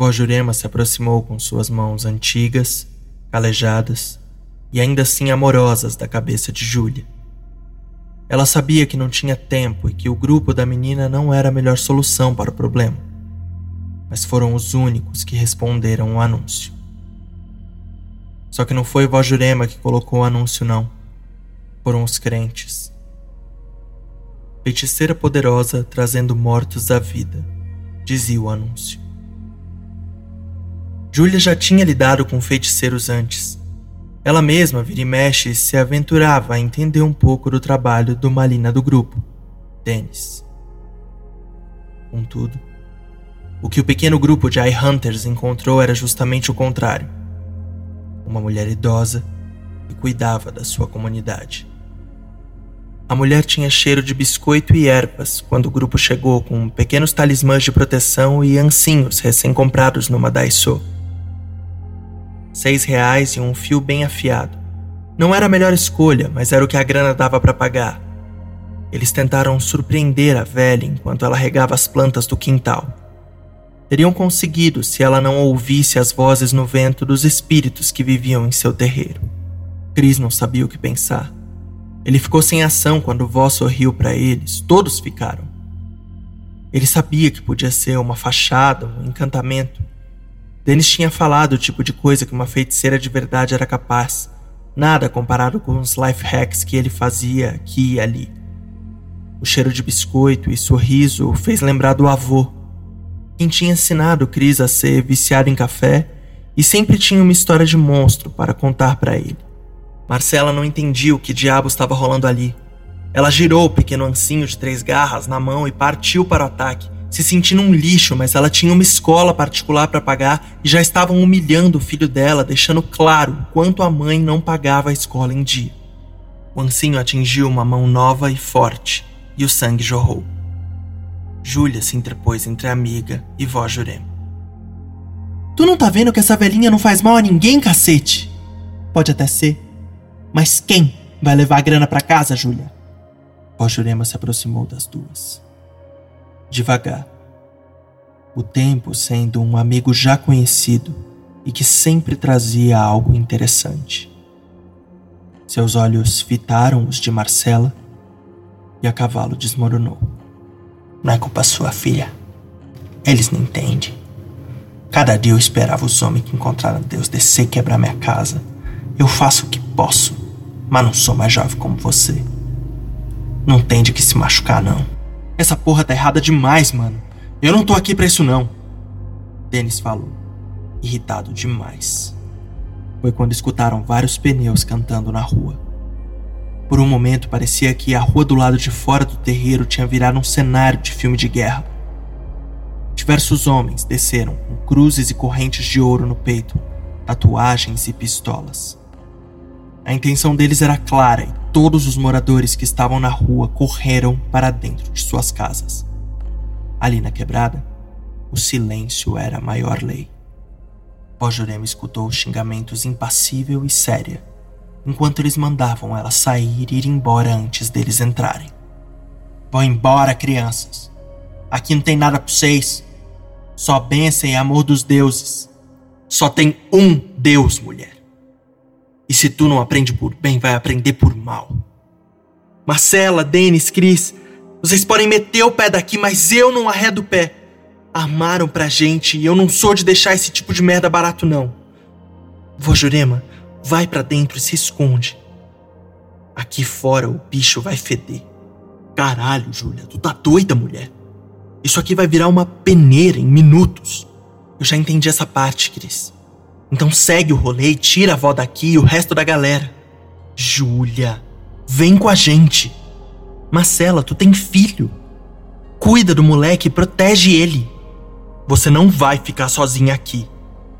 Vó Jurema se aproximou com suas mãos antigas, calejadas e ainda assim amorosas da cabeça de Júlia. Ela sabia que não tinha tempo e que o grupo da menina não era a melhor solução para o problema, mas foram os únicos que responderam o anúncio. Só que não foi Vó Jurema que colocou o anúncio, não. Foram os crentes. Feiticeira poderosa trazendo mortos à vida, dizia o anúncio. Júlia já tinha lidado com feiticeiros antes. Ela mesma, vira e mexe, se aventurava a entender um pouco do trabalho do Malina do grupo, Dennis. Contudo, o que o pequeno grupo de Eye Hunters encontrou era justamente o contrário. Uma mulher idosa que cuidava da sua comunidade. A mulher tinha cheiro de biscoito e ervas quando o grupo chegou com pequenos talismãs de proteção e ancinhos recém-comprados numa Daiso seis reais e um fio bem afiado. Não era a melhor escolha, mas era o que a grana dava para pagar. Eles tentaram surpreender a velha enquanto ela regava as plantas do quintal. Teriam conseguido se ela não ouvisse as vozes no vento dos espíritos que viviam em seu terreiro. Cris não sabia o que pensar. Ele ficou sem ação quando o vó sorriu para eles. Todos ficaram. Ele sabia que podia ser uma fachada, um encantamento, Dennis tinha falado o tipo de coisa que uma feiticeira de verdade era capaz. Nada comparado com os life hacks que ele fazia aqui e ali. O cheiro de biscoito e sorriso o fez lembrar do avô, quem tinha ensinado Chris a ser viciado em café e sempre tinha uma história de monstro para contar para ele. Marcela não entendia o que diabo estava rolando ali. Ela girou o pequeno ancinho de três garras na mão e partiu para o ataque, se sentindo um lixo, mas ela tinha uma escola particular para pagar e já estavam humilhando o filho dela, deixando claro quanto a mãe não pagava a escola em dia. O ancinho atingiu uma mão nova e forte, e o sangue jorrou. Júlia se interpôs entre a amiga e vó Jurema. Tu não tá vendo que essa velhinha não faz mal a ninguém, cacete? Pode até ser. Mas quem vai levar a grana para casa, Júlia? Vó Jurema se aproximou das duas devagar. O tempo sendo um amigo já conhecido e que sempre trazia algo interessante. Seus olhos fitaram os de Marcela e a cavalo desmoronou. Não é culpa sua, filha. Eles não entendem. Cada dia eu esperava os homens que encontraram Deus descer e quebrar minha casa. Eu faço o que posso, mas não sou mais jovem como você. Não tem de que se machucar, não. Essa porra tá errada demais, mano. Eu não tô aqui pra isso não. Dennis falou, irritado demais. Foi quando escutaram vários pneus cantando na rua. Por um momento parecia que a rua do lado de fora do terreiro tinha virado um cenário de filme de guerra. Diversos homens desceram com cruzes e correntes de ouro no peito, tatuagens e pistolas. A intenção deles era clara e todos os moradores que estavam na rua correram para dentro de suas casas. Ali na quebrada, o silêncio era a maior lei. Pojorema escutou xingamentos impassível e séria, enquanto eles mandavam ela sair e ir embora antes deles entrarem. Vão embora, crianças. Aqui não tem nada para vocês. Só bênção e amor dos deuses. Só tem um Deus, mulher. E se tu não aprende por bem, vai aprender por mal. Marcela, Denis, Cris, vocês podem meter o pé daqui, mas eu não arredo o pé. Armaram pra gente e eu não sou de deixar esse tipo de merda barato, não. Vó Jurema, vai para dentro e se esconde. Aqui fora o bicho vai feder. Caralho, Júlia, tu tá doida, mulher? Isso aqui vai virar uma peneira em minutos. Eu já entendi essa parte, Cris. Então segue o rolê e tira a avó daqui e o resto da galera. Júlia, vem com a gente. Marcela, tu tem filho. Cuida do moleque e protege ele. Você não vai ficar sozinha aqui.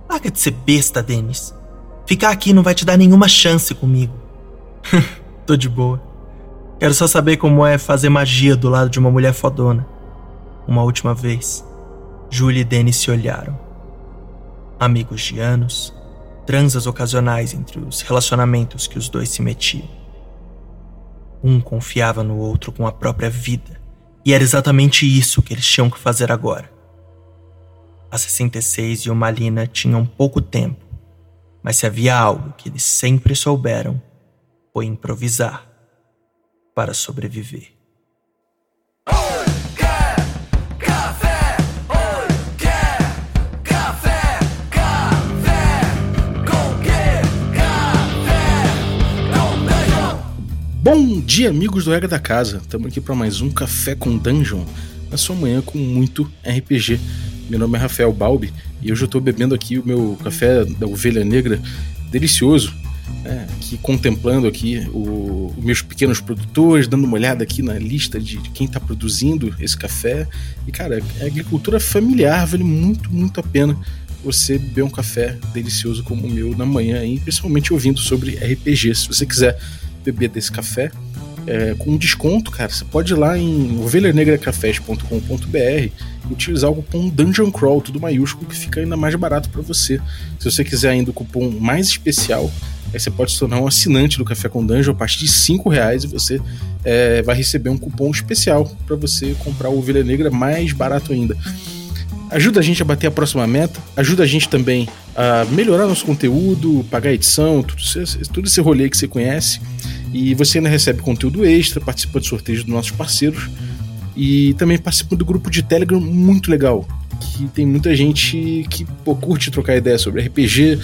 Larga de ser besta, Denis. Ficar aqui não vai te dar nenhuma chance comigo. Tô de boa. Quero só saber como é fazer magia do lado de uma mulher fodona. Uma última vez, Julie e Denis se olharam amigos de anos, transas ocasionais entre os relacionamentos que os dois se metiam. Um confiava no outro com a própria vida, e era exatamente isso que eles tinham que fazer agora. A 66 e o Malina tinham pouco tempo, mas se havia algo que eles sempre souberam, foi improvisar para sobreviver. Bom dia, amigos do Regra da Casa. Estamos aqui para mais um Café com Dungeon, na sua manhã com muito RPG. Meu nome é Rafael Balbi e hoje eu estou bebendo aqui o meu café da Ovelha Negra, delicioso, né? aqui contemplando aqui os meus pequenos produtores, dando uma olhada aqui na lista de, de quem está produzindo esse café. E cara, é agricultura familiar, vale muito, muito a pena você beber um café delicioso como o meu na manhã, e principalmente ouvindo sobre RPG. Se você quiser beber desse café é, com desconto, cara. Você pode ir lá em ovelhanegracafés.com.br e utilizar o cupom Dungeon Crawl, tudo maiúsculo, que fica ainda mais barato para você. Se você quiser ainda o cupom mais especial, aí você pode se tornar um assinante do Café com Dungeon a partir de 5 reais e você é, vai receber um cupom especial para você comprar o Ovelha Negra mais barato ainda. Ajuda a gente a bater a próxima meta, ajuda a gente também a melhorar nosso conteúdo, pagar edição, tudo, tudo esse rolê que você conhece. E você ainda recebe conteúdo extra, participa de sorteios dos nossos parceiros e também participa do grupo de Telegram muito legal, que tem muita gente que pô, curte trocar ideia sobre RPG,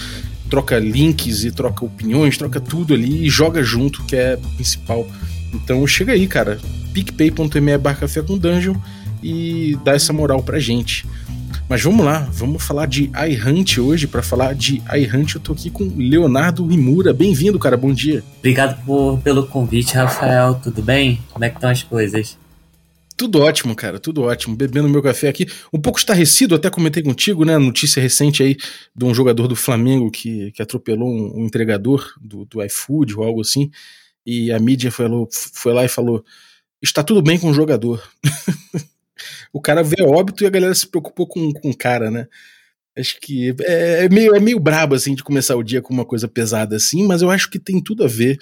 troca links e troca opiniões, troca tudo ali e joga junto, que é principal. Então chega aí, cara, picpay.me barra café com dungeon e dá essa moral pra gente. Mas vamos lá, vamos falar de iHunt hoje. Para falar de iHunt, eu tô aqui com Leonardo Rimura. Bem-vindo, cara, bom dia. Obrigado por, pelo convite, Rafael. Tudo bem? Como é que estão as coisas? Tudo ótimo, cara, tudo ótimo. Bebendo meu café aqui. Um pouco estarrecido, até comentei contigo, né? Notícia recente aí de um jogador do Flamengo que, que atropelou um, um entregador do, do iFood ou algo assim. E a mídia foi, foi lá e falou: está tudo bem com o jogador. o cara vê óbito e a galera se preocupou com, o cara, né? Acho que é, é, meio, é meio brabo, assim, de começar o dia com uma coisa pesada assim, mas eu acho que tem tudo a ver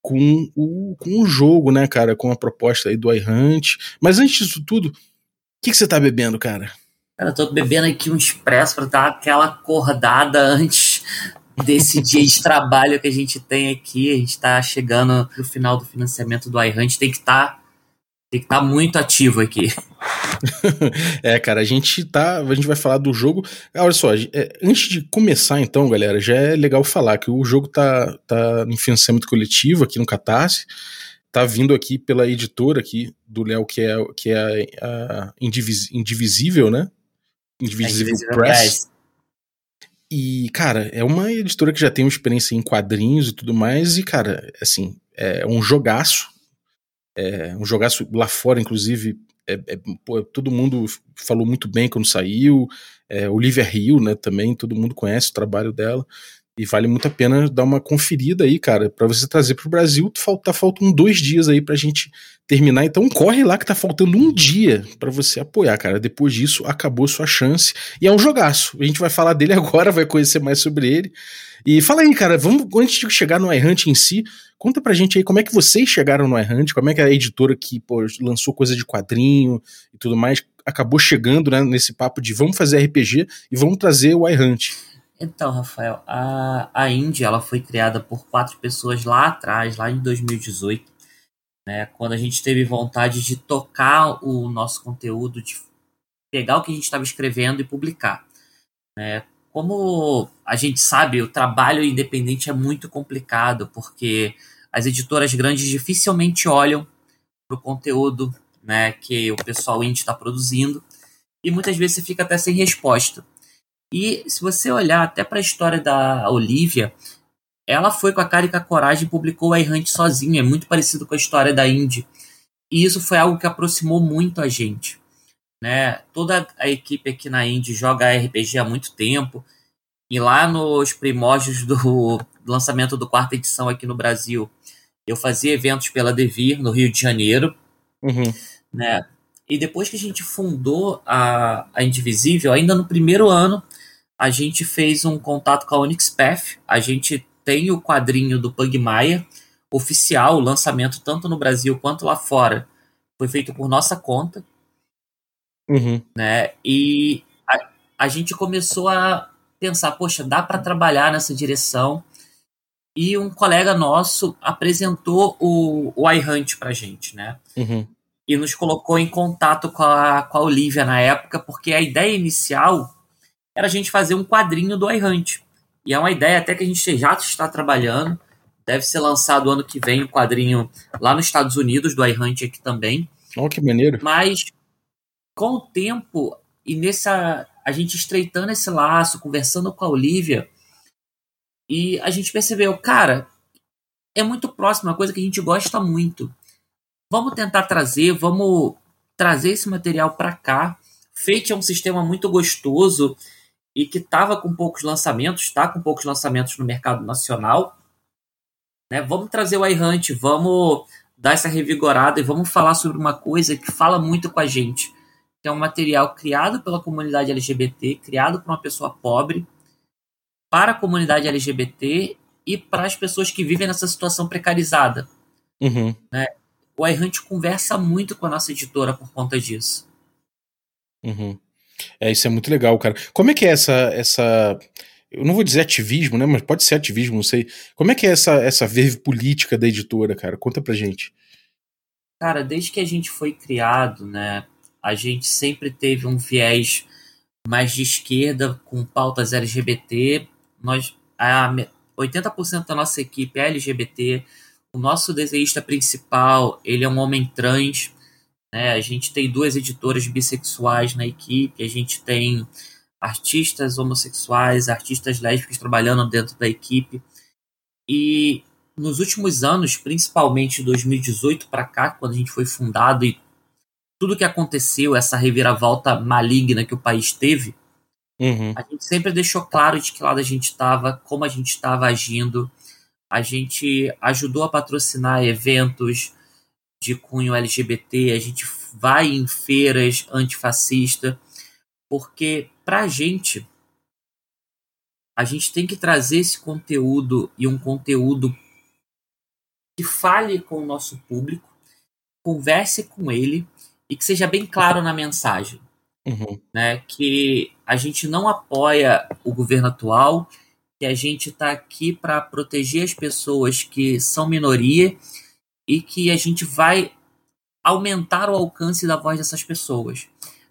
com o, com o jogo, né, cara? Com a proposta aí do iHunt. Mas antes disso tudo, o que, que você tá bebendo, cara? Cara, eu tô bebendo aqui um expresso pra dar aquela acordada antes desse dia de trabalho que a gente tem aqui. A gente tá chegando pro final do financiamento do iHunt, tem que estar tá tem que estar tá muito ativo aqui. é, cara, a gente tá. A gente vai falar do jogo. Olha só, é, antes de começar, então, galera, já é legal falar que o jogo tá, tá em financiamento coletivo aqui no Catarse. Tá vindo aqui pela editora aqui do Léo, que é, que é a, a Indivis, Indivisível, né? Indivisível, é Press. Press. E, cara, é uma editora que já tem uma experiência em quadrinhos e tudo mais. E, cara, assim, é um jogaço é, um jogaço lá fora, inclusive, é, é, pô, todo mundo falou muito bem quando saiu. É, Olivia Hill, né, também, todo mundo conhece o trabalho dela. E vale muito a pena dar uma conferida aí, cara, para você trazer pro Brasil. Falta, faltam dois dias aí pra gente terminar. Então corre lá que tá faltando um dia para você apoiar, cara. Depois disso, acabou sua chance. E é um jogaço. A gente vai falar dele agora, vai conhecer mais sobre ele. E fala aí, cara, vamos, antes de chegar no iHunt em si, conta pra gente aí como é que vocês chegaram no iHunt, como é que a editora que pô, lançou coisa de quadrinho e tudo mais acabou chegando né, nesse papo de vamos fazer RPG e vamos trazer o iHunt. Então, Rafael, a, a Indie ela foi criada por quatro pessoas lá atrás, lá em 2018, né, quando a gente teve vontade de tocar o nosso conteúdo, de pegar o que a gente estava escrevendo e publicar. Né. Como a gente sabe, o trabalho independente é muito complicado, porque as editoras grandes dificilmente olham para o conteúdo né, que o pessoal indie está produzindo, e muitas vezes você fica até sem resposta. E se você olhar até para a história da Olivia, ela foi com a cara e com a coragem e publicou a Errante sozinha, é muito parecido com a história da Indy. E isso foi algo que aproximou muito a gente. Né? Toda a equipe aqui na Indy joga RPG há muito tempo. E lá nos primórdios do lançamento do quarta edição aqui no Brasil, eu fazia eventos pela Devir, no Rio de Janeiro. Uhum. Né? E depois que a gente fundou a, a Indivisível, ainda no primeiro ano, a gente fez um contato com a Onyx Path. A gente tem o quadrinho do Pugmire oficial, o lançamento tanto no Brasil quanto lá fora. Foi feito por nossa conta. Uhum. Né? E a, a gente começou a pensar, poxa, dá para trabalhar nessa direção. E um colega nosso apresentou o, o iHunt pra gente, né? Uhum. E nos colocou em contato com a, com a Olivia na época, porque a ideia inicial era a gente fazer um quadrinho do iHunt. E é uma ideia até que a gente já está trabalhando. Deve ser lançado ano que vem o um quadrinho lá nos Estados Unidos, do iHunt aqui também. Oh, que maneiro. Mas com o tempo e nessa a gente estreitando esse laço, conversando com a Olivia, e a gente percebeu, cara, é muito próximo, uma coisa que a gente gosta muito. Vamos tentar trazer, vamos trazer esse material para cá. Fate é um sistema muito gostoso e que estava com poucos lançamentos, está com poucos lançamentos no mercado nacional. Né? Vamos trazer o iHunt, vamos dar essa revigorada e vamos falar sobre uma coisa que fala muito com a gente, que é um material criado pela comunidade LGBT, criado por uma pessoa pobre, para a comunidade LGBT e para as pessoas que vivem nessa situação precarizada. Uhum. Né? O iHunt conversa muito com a nossa editora por conta disso. Uhum. É, isso é muito legal, cara. Como é que é essa, essa eu não vou dizer ativismo, né? Mas pode ser ativismo, não sei. Como é que é essa, essa verve política da editora, cara? Conta pra gente. Cara, desde que a gente foi criado, né? A gente sempre teve um viés mais de esquerda, com pautas LGBT. Nós, a 80% da nossa equipe é LGBT. O nosso desenhista principal, ele é um homem trans. Né? A gente tem duas editoras bissexuais na equipe. A gente tem artistas homossexuais, artistas lésbicas trabalhando dentro da equipe. E nos últimos anos, principalmente 2018 para cá, quando a gente foi fundado e tudo que aconteceu, essa reviravolta maligna que o país teve, uhum. a gente sempre deixou claro de que lado a gente estava, como a gente estava agindo. A gente ajudou a patrocinar eventos de cunho LGBT, a gente vai em feiras antifascistas, porque pra gente, a gente tem que trazer esse conteúdo e um conteúdo que fale com o nosso público, converse com ele e que seja bem claro na mensagem. Uhum. Né? Que a gente não apoia o governo atual, que a gente está aqui para proteger as pessoas que são minoria e que a gente vai aumentar o alcance da voz dessas pessoas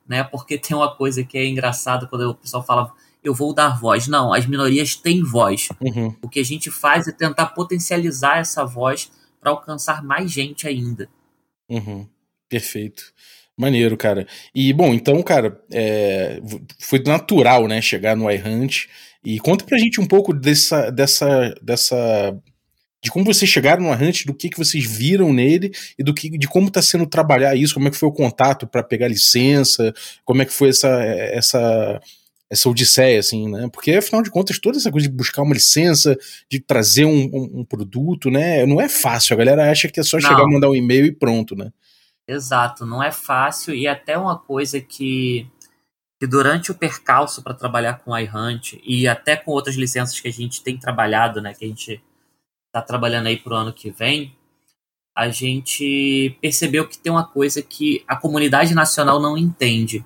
né? Porque tem uma coisa que é engraçada quando o pessoal fala eu vou dar voz. Não, as minorias têm voz. Uhum. O que a gente faz é tentar potencializar essa voz para alcançar mais gente ainda. Uhum. Perfeito. Maneiro, cara. E, bom, então, cara, é, foi natural, né, chegar no iHunt. E conta pra gente um pouco dessa, dessa, dessa de como vocês chegaram no Hunt, do que, que vocês viram nele e do que, de como está sendo trabalhar isso, como é que foi o contato para pegar licença, como é que foi essa, essa, essa odisseia, assim, né? Porque, afinal de contas, toda essa coisa de buscar uma licença, de trazer um, um, um produto, né? Não é fácil. A galera acha que é só não. chegar, mandar um e-mail e pronto, né? Exato, não é fácil e até uma coisa que, que durante o percalço para trabalhar com iHunt e até com outras licenças que a gente tem trabalhado, né? Que a gente está trabalhando aí para o ano que vem, a gente percebeu que tem uma coisa que a comunidade nacional não entende.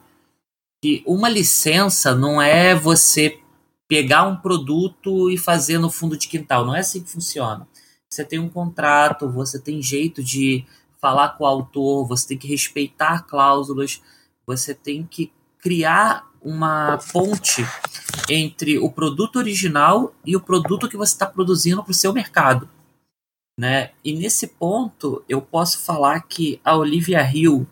Que uma licença não é você pegar um produto e fazer no fundo de quintal. Não é assim que funciona. Você tem um contrato, você tem jeito de falar com o autor, você tem que respeitar cláusulas, você tem que criar uma ponte entre o produto original e o produto que você está produzindo para o seu mercado. Né? E nesse ponto, eu posso falar que a Olivia Hill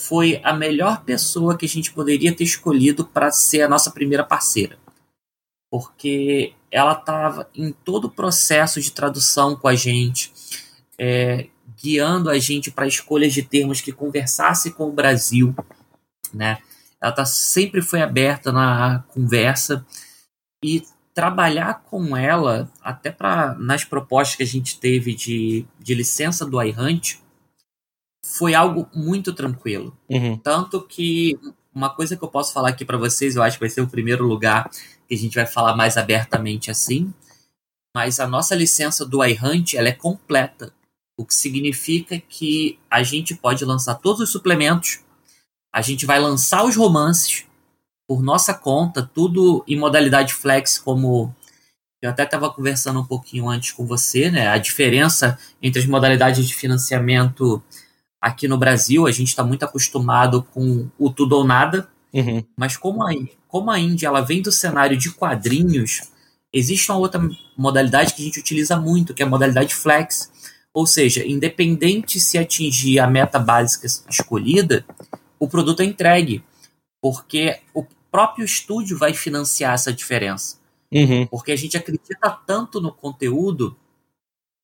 foi a melhor pessoa que a gente poderia ter escolhido para ser a nossa primeira parceira. Porque ela estava em todo o processo de tradução com a gente, é, guiando a gente para escolhas de termos que conversasse com o Brasil, né? Ela tá, sempre foi aberta na conversa e trabalhar com ela, até para nas propostas que a gente teve de, de licença do iHunt, foi algo muito tranquilo. Uhum. Tanto que uma coisa que eu posso falar aqui para vocês, eu acho que vai ser o primeiro lugar que a gente vai falar mais abertamente assim, mas a nossa licença do iHunt ela é completa, o que significa que a gente pode lançar todos os suplementos a gente vai lançar os romances por nossa conta, tudo em modalidade flex, como eu até estava conversando um pouquinho antes com você, né? A diferença entre as modalidades de financiamento aqui no Brasil, a gente está muito acostumado com o tudo ou nada, uhum. mas como a, como a Índia ela vem do cenário de quadrinhos, existe uma outra modalidade que a gente utiliza muito, que é a modalidade flex. Ou seja, independente se atingir a meta básica escolhida, o produto é entregue, porque o próprio estúdio vai financiar essa diferença. Uhum. Porque a gente acredita tanto no conteúdo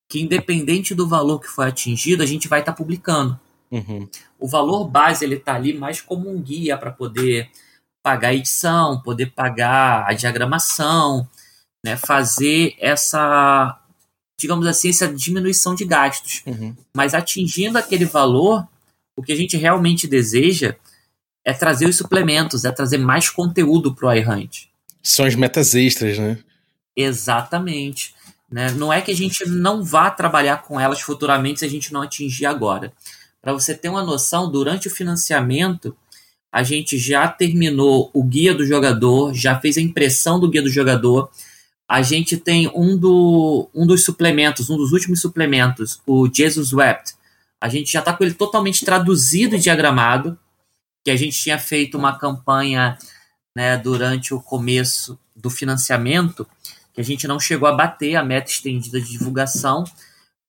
que, independente do valor que foi atingido, a gente vai estar tá publicando. Uhum. O valor base ele está ali mais como um guia para poder pagar a edição, poder pagar a diagramação, né, fazer essa, digamos assim, essa diminuição de gastos. Uhum. Mas atingindo aquele valor, o que a gente realmente deseja é trazer os suplementos, é trazer mais conteúdo para o iHunt. São as metas extras, né? Exatamente. Né? Não é que a gente não vá trabalhar com elas futuramente se a gente não atingir agora. Para você ter uma noção, durante o financiamento, a gente já terminou o guia do jogador, já fez a impressão do guia do jogador. A gente tem um, do, um dos suplementos, um dos últimos suplementos, o Jesus Wept. A gente já está com ele totalmente traduzido e diagramado, que a gente tinha feito uma campanha né, durante o começo do financiamento, que a gente não chegou a bater a meta estendida de divulgação,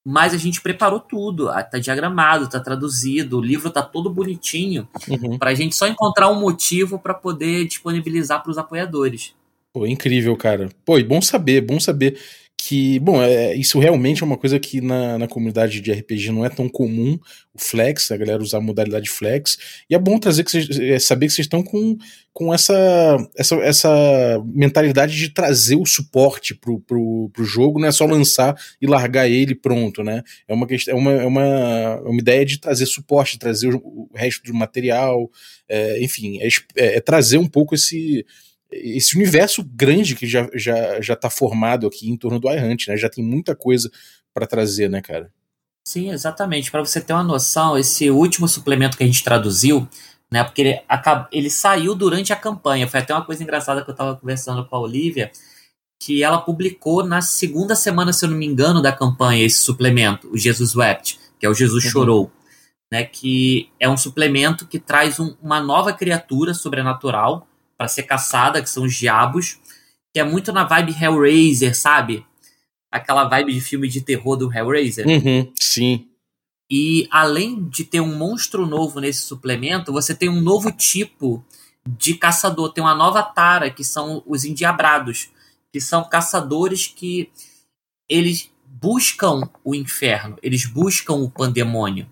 mas a gente preparou tudo, ah, tá diagramado, tá traduzido, o livro tá todo bonitinho, uhum. para a gente só encontrar um motivo para poder disponibilizar para os apoiadores. Pô, incrível, cara. Pô, e bom saber, bom saber que, bom, é, isso realmente é uma coisa que na, na comunidade de RPG não é tão comum, o flex, a galera usar a modalidade flex, e é bom trazer que cês, é, saber que vocês estão com, com essa, essa, essa mentalidade de trazer o suporte pro, pro, pro jogo, não é só lançar e largar ele pronto, né? É uma, é uma, é uma, é uma ideia de trazer suporte, trazer o, o resto do material, é, enfim, é, é, é trazer um pouco esse esse universo grande que já, já, já tá formado aqui em torno do iHunt, né? Já tem muita coisa para trazer, né, cara? Sim, exatamente. Para você ter uma noção, esse último suplemento que a gente traduziu, né? Porque ele, ele saiu durante a campanha. Foi até uma coisa engraçada que eu estava conversando com a Olivia, que ela publicou na segunda semana, se eu não me engano, da campanha esse suplemento, o Jesus Wept, que é o Jesus uhum. Chorou. Né, que é um suplemento que traz um, uma nova criatura sobrenatural para ser caçada, que são os diabos, que é muito na vibe Hellraiser, sabe? Aquela vibe de filme de terror do Hellraiser. Uhum, sim. E além de ter um monstro novo nesse suplemento, você tem um novo tipo de caçador. Tem uma nova tara, que são os endiabrados, que são caçadores que eles buscam o inferno, eles buscam o pandemônio.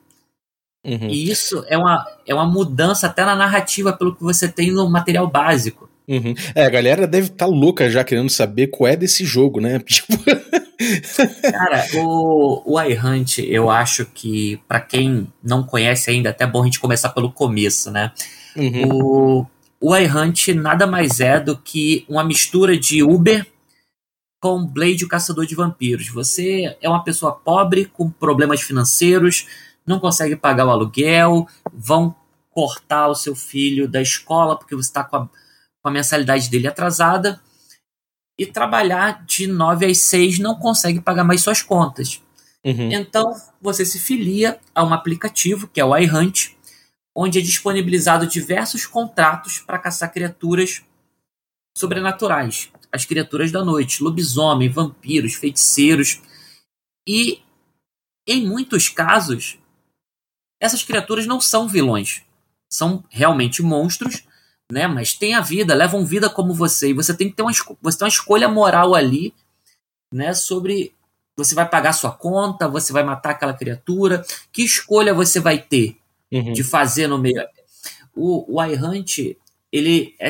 Uhum. E isso é uma, é uma mudança até na narrativa pelo que você tem no material básico. Uhum. É, a galera deve estar tá louca já querendo saber qual é desse jogo, né? Tipo... Cara, o, o iHunt, eu acho que, para quem não conhece ainda, é até bom a gente começar pelo começo, né? Uhum. O, o iHunt nada mais é do que uma mistura de Uber com Blade, o Caçador de Vampiros. Você é uma pessoa pobre, com problemas financeiros, não consegue pagar o aluguel, vão cortar o seu filho da escola porque você está com a, com a mensalidade dele atrasada e trabalhar de 9 às 6 não consegue pagar mais suas contas. Uhum. Então você se filia a um aplicativo que é o iHunt, onde é disponibilizado diversos contratos para caçar criaturas sobrenaturais, as criaturas da noite, lobisomem, vampiros, feiticeiros e em muitos casos essas criaturas não são vilões. São realmente monstros, né? Mas têm a vida, levam vida como você. E você tem que ter uma, você tem uma escolha moral ali, né? Sobre você vai pagar sua conta, você vai matar aquela criatura. Que escolha você vai ter uhum. de fazer no meio? O, o iHunt, ele é,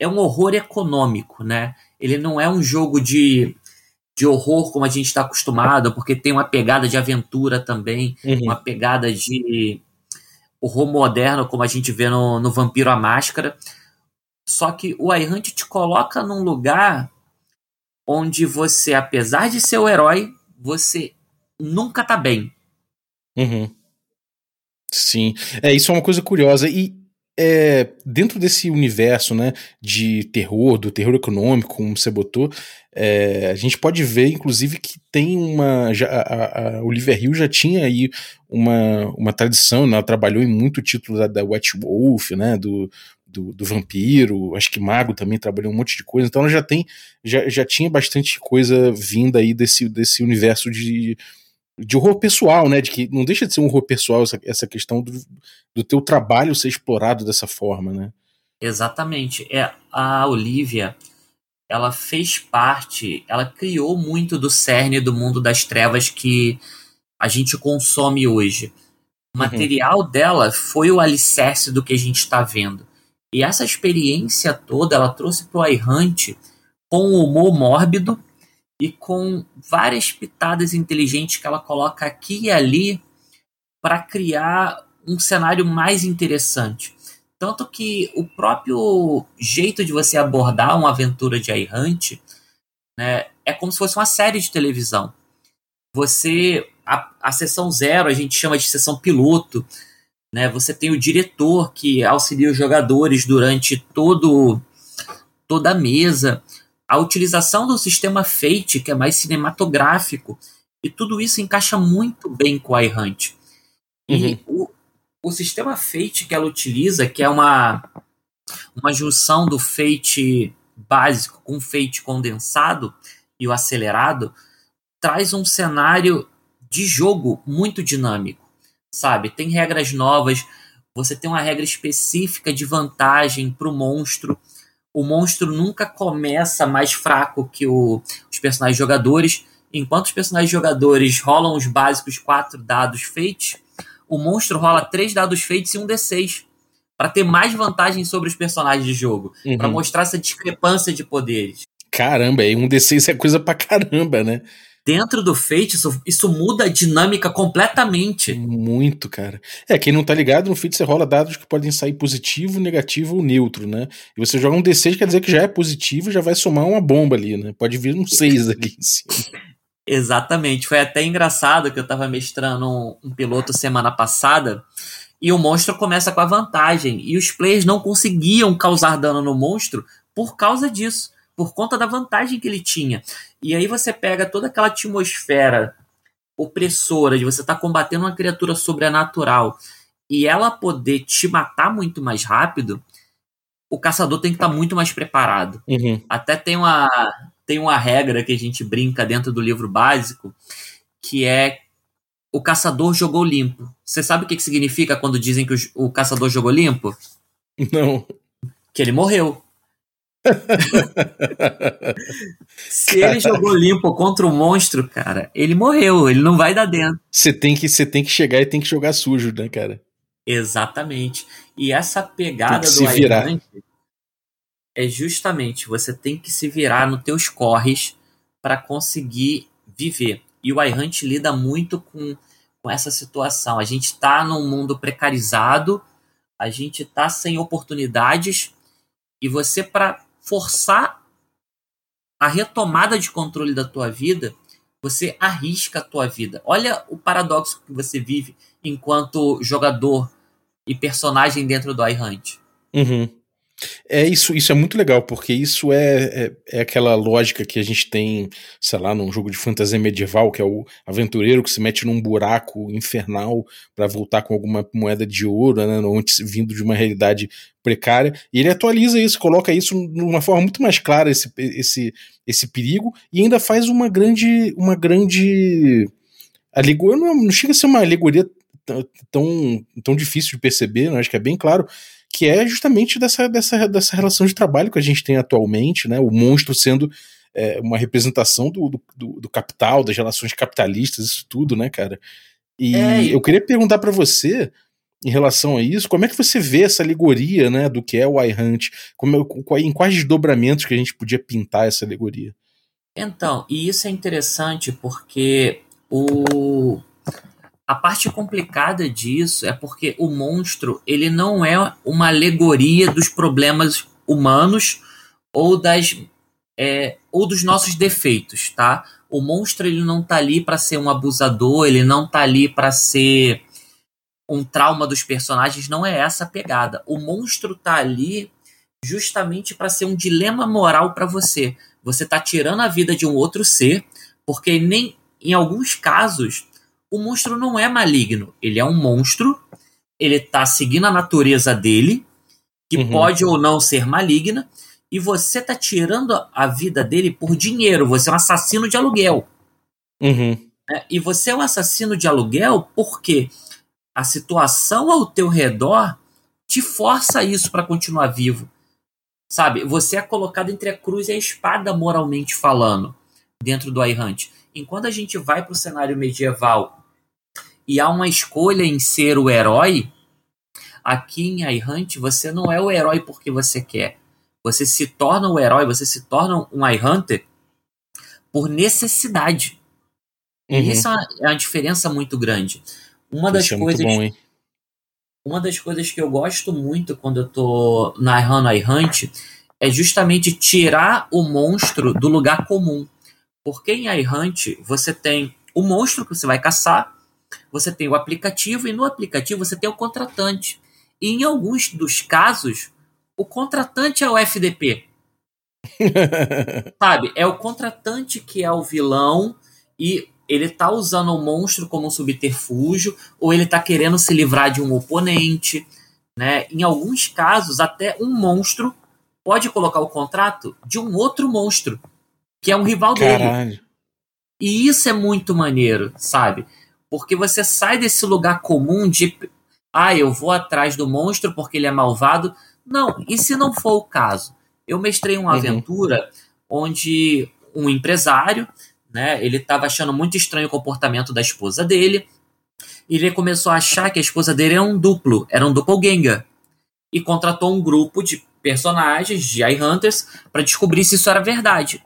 é um horror econômico, né? Ele não é um jogo de de horror como a gente está acostumado, porque tem uma pegada de aventura também, uhum. uma pegada de horror moderno, como a gente vê no, no Vampiro a Máscara. Só que o iHunt te coloca num lugar onde você, apesar de ser o herói, você nunca tá bem. Uhum. Sim, é isso é uma coisa curiosa e é, dentro desse universo né, de terror, do terror econômico, como você botou, é, a gente pode ver, inclusive, que tem uma. Já, a, a Hill já tinha aí uma, uma tradição, né, ela trabalhou em muito título da, da Wet Wolf, né, do, do, do, vampiro, acho que Mago também trabalhou um monte de coisa, então ela já tem, já, já tinha bastante coisa vinda aí desse, desse universo de, de horror pessoal, né? De que não deixa de ser um horror pessoal essa, essa questão do, do teu trabalho ser explorado dessa forma, né? Exatamente. É, a Olivia, ela fez parte, ela criou muito do cerne do mundo das trevas que a gente consome hoje. O uhum. material uhum. dela foi o alicerce do que a gente está vendo. E essa experiência toda ela trouxe para o com um humor mórbido e com várias pitadas inteligentes que ela coloca aqui e ali para criar um cenário mais interessante. Tanto que o próprio jeito de você abordar uma aventura de iHunt né, é como se fosse uma série de televisão. Você. A, a sessão zero a gente chama de sessão piloto. Né, você tem o diretor que auxilia os jogadores durante todo toda a mesa a utilização do sistema Fate, que é mais cinematográfico, e tudo isso encaixa muito bem com a. Uhum. E o, o sistema Fate que ela utiliza, que é uma, uma junção do Fate básico com Fate condensado e o acelerado, traz um cenário de jogo muito dinâmico, sabe? Tem regras novas, você tem uma regra específica de vantagem para o monstro o monstro nunca começa mais fraco que o, os personagens jogadores. Enquanto os personagens jogadores rolam os básicos quatro dados feitos, o monstro rola três dados feitos e um D6 para ter mais vantagem sobre os personagens de jogo, uhum. para mostrar essa discrepância de poderes. Caramba, aí um D6 é coisa pra caramba, né? Dentro do Fate, isso, isso muda a dinâmica completamente. Muito, cara. É, quem não tá ligado, no Fate você rola dados que podem sair positivo, negativo ou neutro, né? E você joga um D6, quer dizer que já é positivo já vai somar uma bomba ali, né? Pode vir um 6 ali em cima. Exatamente. Foi até engraçado que eu tava mestrando um, um piloto semana passada e o monstro começa com a vantagem. E os players não conseguiam causar dano no monstro por causa disso por conta da vantagem que ele tinha. E aí você pega toda aquela atmosfera opressora de você estar tá combatendo uma criatura sobrenatural e ela poder te matar muito mais rápido, o caçador tem que estar tá muito mais preparado. Uhum. Até tem uma, tem uma regra que a gente brinca dentro do livro básico, que é o caçador jogou limpo. Você sabe o que, que significa quando dizem que o, o caçador jogou limpo? Não. Que ele morreu. Se ele jogou limpo contra o monstro, cara, ele morreu, ele não vai dar dentro. Você tem que você tem que chegar e tem que jogar sujo, né, cara? Exatamente. E essa pegada do Iron é justamente você tem que se virar nos teus corres para conseguir viver. E o iHunt lida muito com, com essa situação. A gente está num mundo precarizado, a gente está sem oportunidades e você para forçar a retomada de controle da tua vida, você arrisca a tua vida. Olha o paradoxo que você vive enquanto jogador e personagem dentro do iHunt. Uhum. É isso, isso é muito legal, porque isso é, é, é, aquela lógica que a gente tem, sei lá, num jogo de fantasia medieval, que é o aventureiro que se mete num buraco infernal para voltar com alguma moeda de ouro, né, vindo de uma realidade precária, e ele atualiza isso, coloca isso de uma forma muito mais clara, esse, esse, esse perigo, e ainda faz uma grande, uma grande alegoria, não, não chega a ser uma alegoria tão, tão difícil de perceber, né, acho que é bem claro, que é justamente dessa, dessa, dessa relação de trabalho que a gente tem atualmente, né? O monstro sendo é, uma representação do, do, do, capital, das relações capitalistas, isso tudo, né, cara? E é, eu queria perguntar para você, em relação a isso, como é que você vê essa alegoria, né, do que é o iHunt? Como, em quais desdobramentos que a gente podia pintar essa alegoria? Então, e isso é interessante porque o, a parte complicada disso é porque o monstro ele não é uma alegoria dos problemas humanos ou das é, ou dos nossos defeitos, tá? O monstro ele não tá ali para ser um abusador, ele não tá ali para ser um trauma dos personagens, não é essa a pegada. O monstro tá ali justamente para ser um dilema moral para você. Você tá tirando a vida de um outro ser, porque nem em alguns casos o monstro não é maligno, ele é um monstro, ele tá seguindo a natureza dele, que uhum. pode ou não ser maligna, e você tá tirando a vida dele por dinheiro, você é um assassino de aluguel. Uhum. É, e você é um assassino de aluguel porque a situação ao teu redor te força isso para continuar vivo. Sabe? Você é colocado entre a cruz e a espada, moralmente falando, dentro do iHunt. Enquanto a gente vai para o cenário medieval e há uma escolha em ser o herói, aqui em iHunt você não é o herói porque você quer. Você se torna o herói, você se torna um iHunter por necessidade. Uhum. E isso é uma, é uma, diferença muito grande. Uma das isso coisas. É bom, uma das coisas que eu gosto muito quando eu tô narrando iHunt é justamente tirar o monstro do lugar comum. Porque em iHunt você tem o monstro que você vai caçar, você tem o aplicativo e no aplicativo você tem o contratante. E em alguns dos casos, o contratante é o FDP. Sabe? É o contratante que é o vilão e ele tá usando o monstro como um subterfúgio ou ele tá querendo se livrar de um oponente, né? Em alguns casos, até um monstro pode colocar o contrato de um outro monstro, que é um rival Caralho. dele. E isso é muito maneiro, sabe? Porque você sai desse lugar comum de ah, eu vou atrás do monstro porque ele é malvado. Não, e se não for o caso? Eu mestrei uma uhum. aventura onde um empresário né? Ele estava achando muito estranho o comportamento da esposa dele. E ele começou a achar que a esposa dele era um duplo, era um doppelganger. E contratou um grupo de personagens, de Eye Hunters, para descobrir se isso era verdade.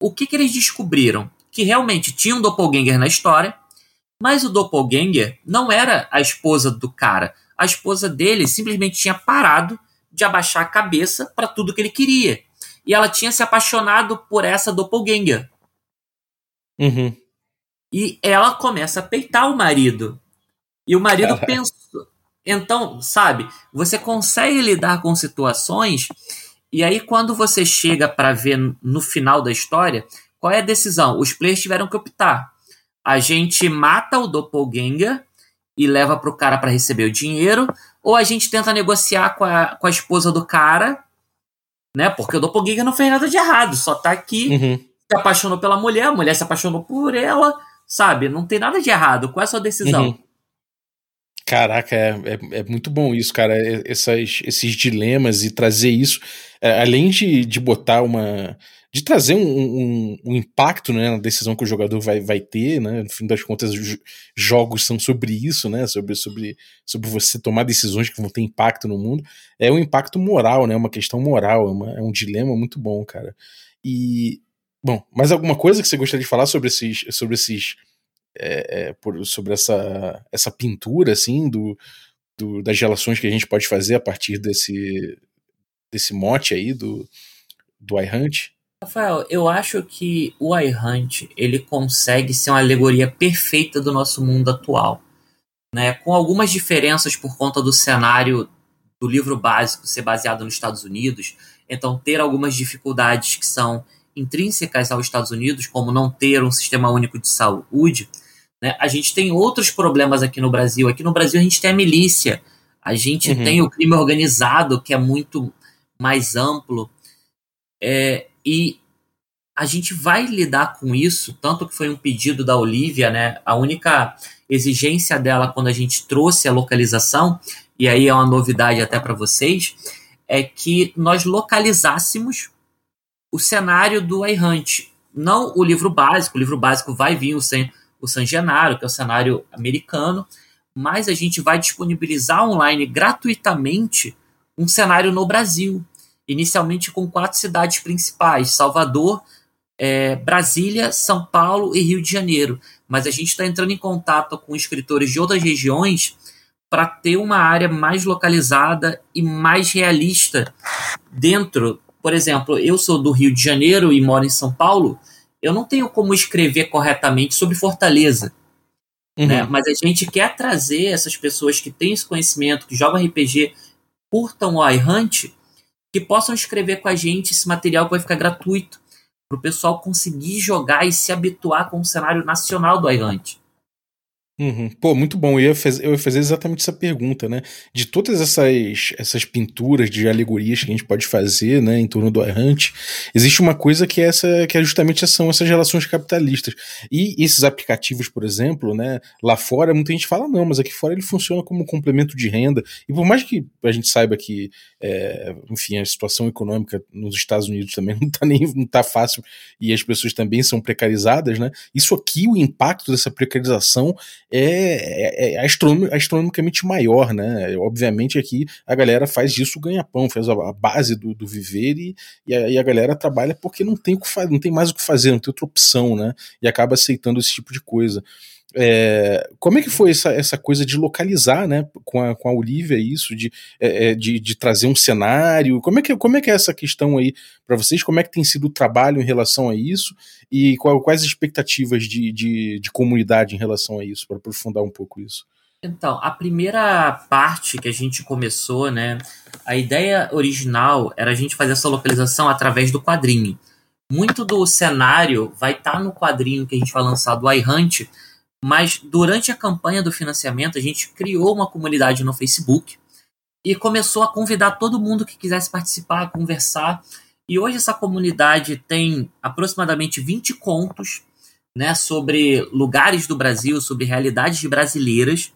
O que, que eles descobriram? Que realmente tinha um doppelganger na história, mas o doppelganger não era a esposa do cara. A esposa dele simplesmente tinha parado de abaixar a cabeça para tudo que ele queria. E ela tinha se apaixonado por essa doppelganger. Uhum. E ela começa a peitar o marido. E o marido Caraca. pensa. Então, sabe, você consegue lidar com situações. E aí, quando você chega para ver no final da história, qual é a decisão? Os players tiveram que optar. A gente mata o doppelganger e leva pro cara para receber o dinheiro, ou a gente tenta negociar com a, com a esposa do cara, né? Porque o doppelganger não fez nada de errado, só tá aqui uhum se apaixonou pela mulher, a mulher se apaixonou por ela, sabe? Não tem nada de errado. Qual é a sua decisão? Uhum. Caraca, é, é, é, muito bom isso, cara. Essas, esses dilemas e trazer isso, é, além de, de botar uma. De trazer um, um, um, impacto né, na decisão que o jogador vai, vai ter, né? No fim das contas, jogos são sobre isso, né? Sobre, sobre, sobre você tomar decisões que vão ter impacto no mundo. É um impacto moral, né? Uma questão moral, é, uma, é um dilema muito bom, cara. E Bom, mais alguma coisa que você gostaria de falar sobre esses, sobre esses, é, é, por, sobre essa, essa pintura, assim, do, do, das relações que a gente pode fazer a partir desse, desse mote aí do, do iHunt? Rafael, eu acho que o iHunt ele consegue ser uma alegoria perfeita do nosso mundo atual, né? Com algumas diferenças por conta do cenário do livro básico ser baseado nos Estados Unidos, então ter algumas dificuldades que são intrínsecas aos Estados Unidos, como não ter um sistema único de saúde, né, a gente tem outros problemas aqui no Brasil. Aqui no Brasil a gente tem a milícia, a gente uhum. tem o crime organizado, que é muito mais amplo, é, e a gente vai lidar com isso, tanto que foi um pedido da Olivia, né? A única exigência dela quando a gente trouxe a localização, e aí é uma novidade até para vocês, é que nós localizássemos o cenário do iHunt. Não o livro básico, o livro básico vai vir o, San, o San Genaro, que é o cenário americano, mas a gente vai disponibilizar online gratuitamente um cenário no Brasil, inicialmente com quatro cidades principais: Salvador, é, Brasília, São Paulo e Rio de Janeiro. Mas a gente está entrando em contato com escritores de outras regiões para ter uma área mais localizada e mais realista dentro por exemplo, eu sou do Rio de Janeiro e moro em São Paulo, eu não tenho como escrever corretamente sobre Fortaleza. Uhum. Né? Mas a gente quer trazer essas pessoas que têm esse conhecimento, que jogam RPG, curtam o iHunt, que possam escrever com a gente esse material que vai ficar gratuito, para o pessoal conseguir jogar e se habituar com o cenário nacional do iHunt. Uhum. Pô, muito bom. Eu ia, fazer, eu ia fazer exatamente essa pergunta, né? De todas essas, essas pinturas de alegorias que a gente pode fazer, né, em torno do errante, existe uma coisa que é essa, que é justamente são essas relações capitalistas. E esses aplicativos, por exemplo, né, lá fora muita gente fala não, mas aqui fora ele funciona como complemento de renda. E por mais que a gente saiba que, é, enfim, a situação econômica nos Estados Unidos também não tá nem não tá fácil e as pessoas também são precarizadas, né? Isso aqui, o impacto dessa precarização é, é, é astronomicamente maior, né? Obviamente aqui a galera faz disso ganha-pão, faz a, a, base do, do viver e, e, a, e, a, galera trabalha porque não tem, não tem mais o que fazer, não tem outra opção, né? E acaba aceitando esse tipo de coisa. É, como é que foi essa, essa coisa de localizar, né, com a, com a Olivia isso, de, é, é de, de, trazer um cenário? Como é que, como é, que é essa questão aí para vocês? Como é que tem sido o trabalho em relação a isso? E qual, quais as expectativas de, de, de comunidade em relação a isso, para aprofundar um pouco isso? Então, a primeira parte que a gente começou, né, a ideia original era a gente fazer essa localização através do quadrinho. Muito do cenário vai estar tá no quadrinho que a gente vai lançar do iHunt, mas durante a campanha do financiamento, a gente criou uma comunidade no Facebook e começou a convidar todo mundo que quisesse participar, conversar. E hoje essa comunidade tem aproximadamente 20 contos né, sobre lugares do Brasil, sobre realidades brasileiras.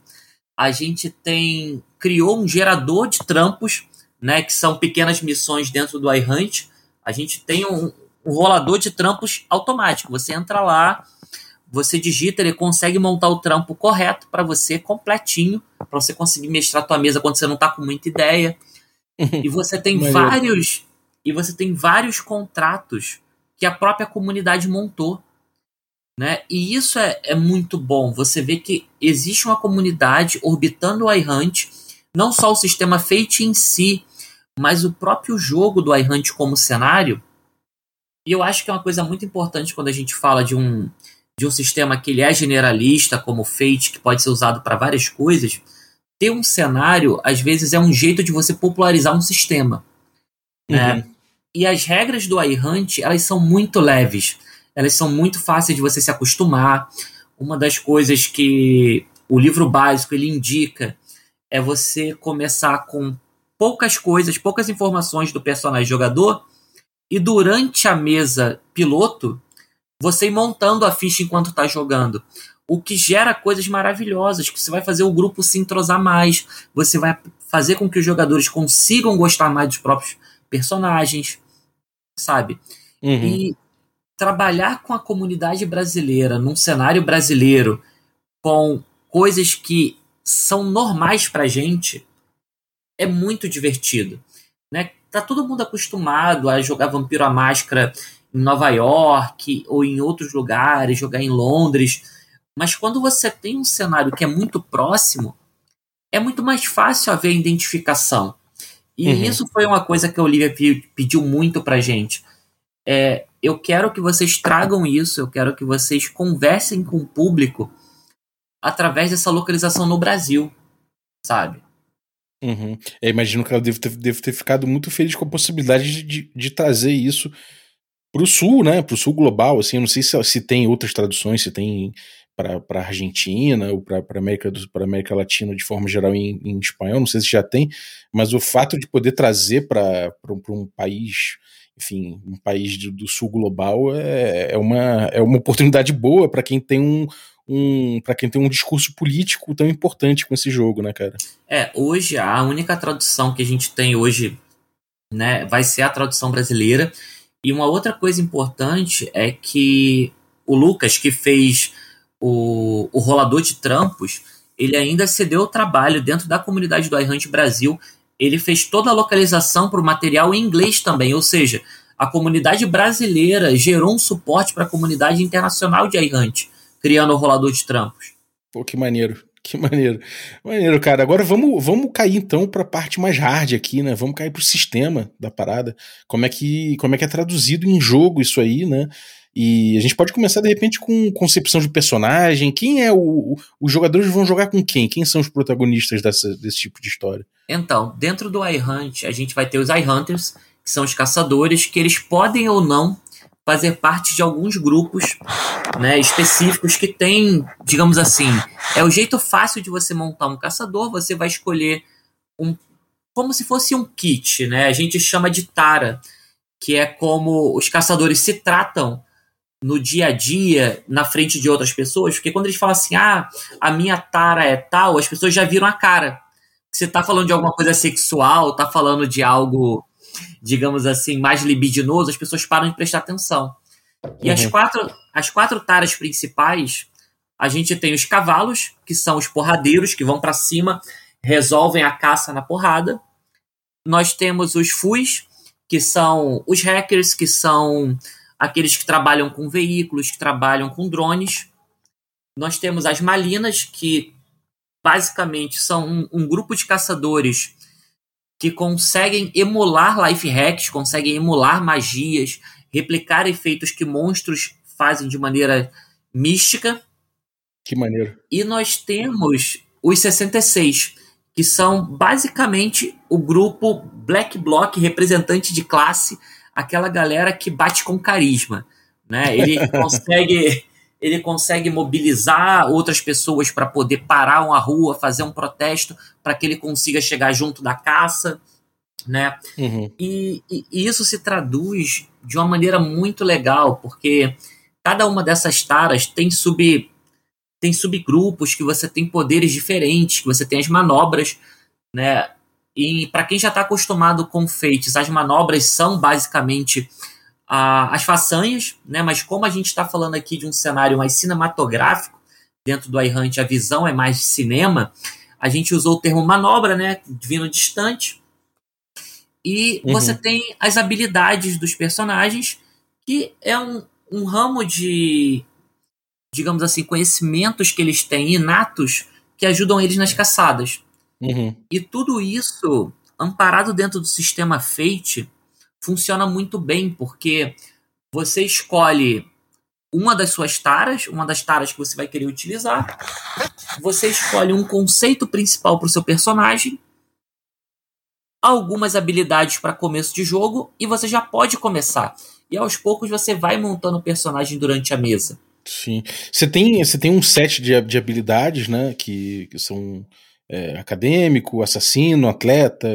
A gente tem criou um gerador de trampos, né, que são pequenas missões dentro do iHunt. A gente tem um, um rolador de trampos automático. Você entra lá, você digita, ele consegue montar o trampo correto para você, completinho, para você conseguir mestrar a tua mesa quando você não está com muita ideia. e você tem vários e você tem vários contratos que a própria comunidade montou. Né? E isso é, é muito bom. Você vê que existe uma comunidade orbitando o iHunt, não só o sistema Fate em si, mas o próprio jogo do iHunt como cenário. E eu acho que é uma coisa muito importante quando a gente fala de um, de um sistema que ele é generalista, como o Fate, que pode ser usado para várias coisas, ter um cenário, às vezes, é um jeito de você popularizar um sistema. Né? Uhum. E as regras do iHunt, elas são muito leves. Elas são muito fáceis de você se acostumar. Uma das coisas que o livro básico ele indica é você começar com poucas coisas, poucas informações do personagem jogador, e durante a mesa piloto, você ir montando a ficha enquanto está jogando. O que gera coisas maravilhosas, que você vai fazer o grupo se entrosar mais, você vai fazer com que os jogadores consigam gostar mais dos próprios personagens, sabe? Uhum. E trabalhar com a comunidade brasileira, num cenário brasileiro, com coisas que são normais pra gente, é muito divertido. Né? Tá todo mundo acostumado a jogar Vampiro à Máscara em Nova York ou em outros lugares, jogar em Londres. Mas quando você tem um cenário que é muito próximo, é muito mais fácil haver identificação. E uhum. isso foi uma coisa que a Olivia pediu muito pra gente. É, eu quero que vocês tragam isso, eu quero que vocês conversem com o público através dessa localização no Brasil, sabe? Uhum. Eu imagino que ela deve ter, deve ter ficado muito feliz com a possibilidade de, de, de trazer isso pro sul, né? Pro sul global, assim, eu não sei se, se tem outras traduções, se tem para Argentina ou para América, para América Latina de forma geral em, em, espanhol, não sei se já tem, mas o fato de poder trazer para um país, enfim, um país do, do sul global é, é, uma, é uma oportunidade boa para quem tem um, um para quem tem um discurso político tão importante com esse jogo, né, cara? É, hoje a única tradução que a gente tem hoje, né, vai ser a tradução brasileira e uma outra coisa importante é que o Lucas, que fez o, o rolador de trampos, ele ainda cedeu o trabalho dentro da comunidade do iHunt Brasil. Ele fez toda a localização para o material em inglês também, ou seja, a comunidade brasileira gerou um suporte para a comunidade internacional de iHunt, criando o rolador de trampos. Pô, que maneiro. Que maneiro. Maneiro, cara. Agora vamos, vamos cair então para a parte mais hard aqui, né? Vamos cair pro sistema da parada. Como é que como é que é traduzido em jogo isso aí, né? E a gente pode começar de repente com concepção de personagem. Quem é o. Os jogadores vão jogar com quem? Quem são os protagonistas dessa, desse tipo de história? Então, dentro do iHunt, a gente vai ter os iHunters, que são os caçadores, que eles podem ou não fazer parte de alguns grupos né, específicos que tem, digamos assim, é o jeito fácil de você montar um caçador, você vai escolher um como se fosse um kit, né? A gente chama de tara, que é como os caçadores se tratam no dia a dia, na frente de outras pessoas, porque quando eles falam assim, ah, a minha tara é tal, as pessoas já viram a cara. Você tá falando de alguma coisa sexual, tá falando de algo, digamos assim, mais libidinoso, as pessoas param de prestar atenção. E uhum. as, quatro, as quatro taras principais, a gente tem os cavalos, que são os porradeiros, que vão para cima, resolvem a caça na porrada. Nós temos os FUS, que são os hackers, que são aqueles que trabalham com veículos, que trabalham com drones. Nós temos as Malinas, que basicamente são um, um grupo de caçadores que conseguem emular life hacks, conseguem emular magias, replicar efeitos que monstros fazem de maneira mística. Que maneiro. E nós temos os 66, que são basicamente o grupo Black Block, representante de classe, aquela galera que bate com carisma. Né? Ele consegue ele consegue mobilizar outras pessoas para poder parar uma rua, fazer um protesto, para que ele consiga chegar junto da caça, né? Uhum. E, e, e, isso se traduz de uma maneira muito legal, porque cada uma dessas taras tem sub tem subgrupos que você tem poderes diferentes, que você tem as manobras, né? E para quem já está acostumado com feitos, as manobras são basicamente a, as façanhas, né? Mas como a gente está falando aqui de um cenário mais cinematográfico, dentro do iHunt a visão é mais de cinema, a gente usou o termo manobra, né? Vindo distante. E uhum. você tem as habilidades dos personagens, que é um, um ramo de, digamos assim, conhecimentos que eles têm inatos que ajudam eles nas caçadas. Uhum. E tudo isso, amparado dentro do sistema Fate, funciona muito bem, porque você escolhe uma das suas taras, uma das taras que você vai querer utilizar, você escolhe um conceito principal para o seu personagem, algumas habilidades para começo de jogo e você já pode começar. E aos poucos você vai montando o personagem durante a mesa. Sim. Você tem, você tem um set de, de habilidades, né? Que, que são é, acadêmico, assassino, atleta?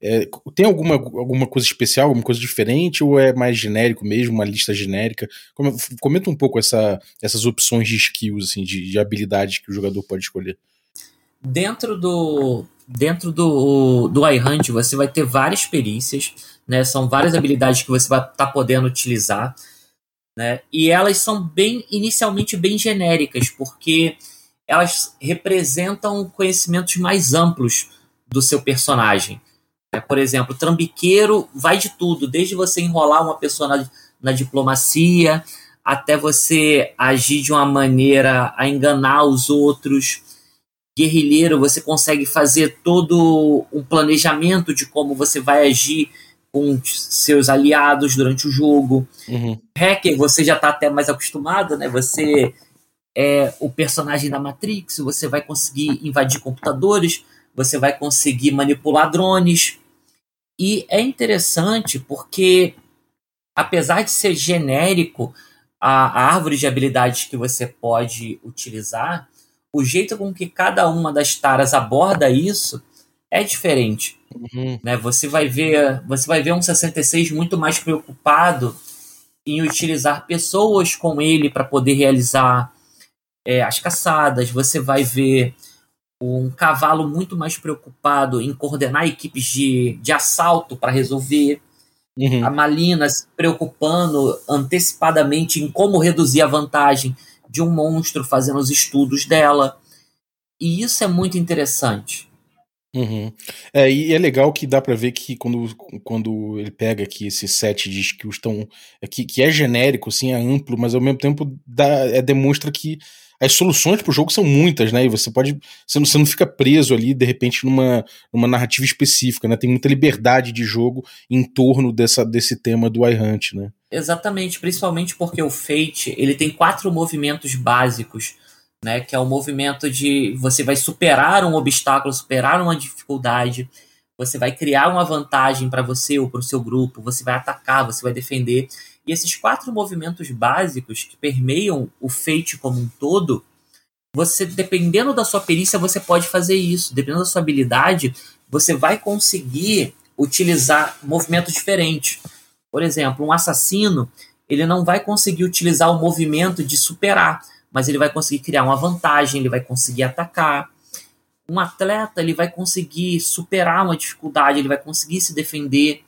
É, tem alguma, alguma coisa especial, alguma coisa diferente, ou é mais genérico mesmo, uma lista genérica? Comenta um pouco essa, essas opções de skills, assim, de, de habilidades que o jogador pode escolher. Dentro do, dentro do, do iHunt você vai ter várias perícias, né? São várias habilidades que você vai estar tá podendo utilizar, né? E elas são bem inicialmente bem genéricas, porque elas representam conhecimentos mais amplos do seu personagem. É, por exemplo, trambiqueiro vai de tudo, desde você enrolar uma pessoa na, na diplomacia, até você agir de uma maneira a enganar os outros. Guerrilheiro, você consegue fazer todo um planejamento de como você vai agir com seus aliados durante o jogo. Uhum. Hacker, você já está até mais acostumado, né? Você é o personagem da Matrix, você vai conseguir invadir computadores, você vai conseguir manipular drones. E é interessante porque, apesar de ser genérico a, a árvore de habilidades que você pode utilizar, o jeito com que cada uma das taras aborda isso é diferente. Uhum. Né? Você vai ver, você vai ver um 66 muito mais preocupado em utilizar pessoas com ele para poder realizar é, as caçadas, você vai ver um cavalo muito mais preocupado em coordenar equipes de, de assalto para resolver. Uhum. A Malina se preocupando antecipadamente em como reduzir a vantagem de um monstro, fazendo os estudos dela. E isso é muito interessante. Uhum. É, e é legal que dá para ver que quando, quando ele pega aqui esse set de skills tão. Que, que é genérico, assim, é amplo, mas ao mesmo tempo dá, é, demonstra que as soluções pro jogo são muitas, né? E você pode. Você não, você não fica preso ali, de repente, numa, numa narrativa específica, né? Tem muita liberdade de jogo em torno dessa, desse tema do iHunt, né? Exatamente, principalmente porque o Fate ele tem quatro movimentos básicos, né? Que é o movimento de você vai superar um obstáculo, superar uma dificuldade, você vai criar uma vantagem para você ou para o seu grupo, você vai atacar, você vai defender. E esses quatro movimentos básicos que permeiam o Fate como um todo, você, dependendo da sua perícia, você pode fazer isso. Dependendo da sua habilidade, você vai conseguir utilizar movimentos diferentes. Por exemplo, um assassino, ele não vai conseguir utilizar o movimento de superar, mas ele vai conseguir criar uma vantagem, ele vai conseguir atacar. Um atleta, ele vai conseguir superar uma dificuldade, ele vai conseguir se defender.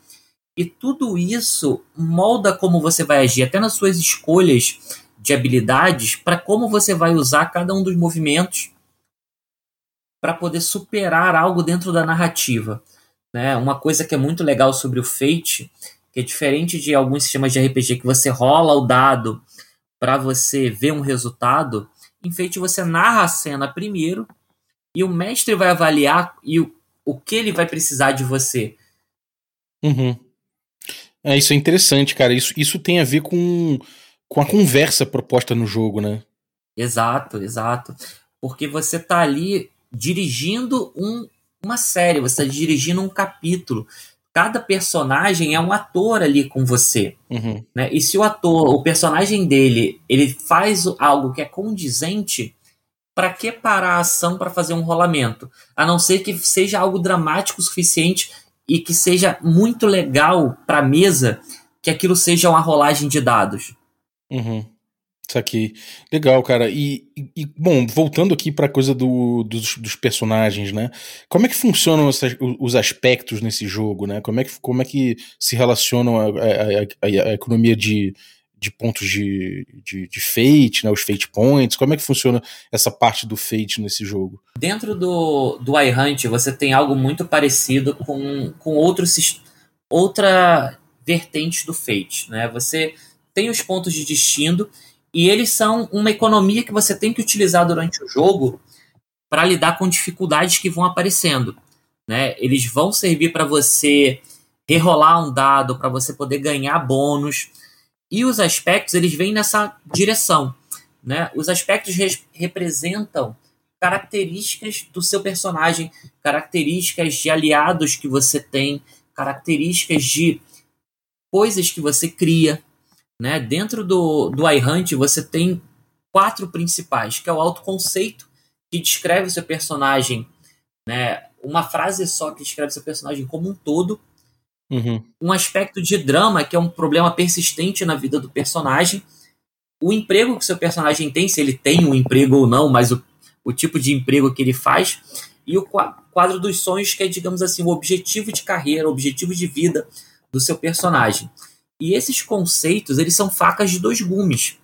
E tudo isso molda como você vai agir, até nas suas escolhas de habilidades, para como você vai usar cada um dos movimentos para poder superar algo dentro da narrativa. Né? Uma coisa que é muito legal sobre o Fate que é diferente de alguns sistemas de RPG que você rola o dado para você ver um resultado, em Fate você narra a cena primeiro e o mestre vai avaliar e o, o que ele vai precisar de você. Uhum. É, isso é interessante, cara. Isso, isso tem a ver com, com a conversa proposta no jogo, né? Exato, exato. Porque você tá ali dirigindo um, uma série, você está dirigindo um capítulo cada personagem é um ator ali com você. Uhum. Né? E se o ator, o personagem dele, ele faz algo que é condizente, para que parar a ação para fazer um rolamento? A não ser que seja algo dramático o suficiente e que seja muito legal para a mesa que aquilo seja uma rolagem de dados. Uhum. Isso aqui. Legal, cara. E, e bom, voltando aqui para a coisa do, dos, dos, personagens, né? Como é que funcionam os, os, aspectos nesse jogo, né? Como é que, como é que se relacionam a, a, a, a economia de, de pontos de, de, de, fate, né? Os fate points. Como é que funciona essa parte do fate nesse jogo? Dentro do, do iHunt, você tem algo muito parecido com, com outros, outra vertente do fate, né? Você tem os pontos de destino e eles são uma economia que você tem que utilizar durante o jogo para lidar com dificuldades que vão aparecendo. Né? Eles vão servir para você rerolar um dado, para você poder ganhar bônus. E os aspectos, eles vêm nessa direção. Né? Os aspectos re representam características do seu personagem, características de aliados que você tem, características de coisas que você cria. Né? Dentro do, do iHunt você tem quatro principais, que é o autoconceito, que descreve o seu personagem, né? uma frase só que descreve o seu personagem como um todo, uhum. um aspecto de drama, que é um problema persistente na vida do personagem, o emprego que seu personagem tem, se ele tem um emprego ou não, mas o, o tipo de emprego que ele faz, e o quadro dos sonhos, que é, digamos assim, o objetivo de carreira, o objetivo de vida do seu personagem. E esses conceitos, eles são facas de dois gumes.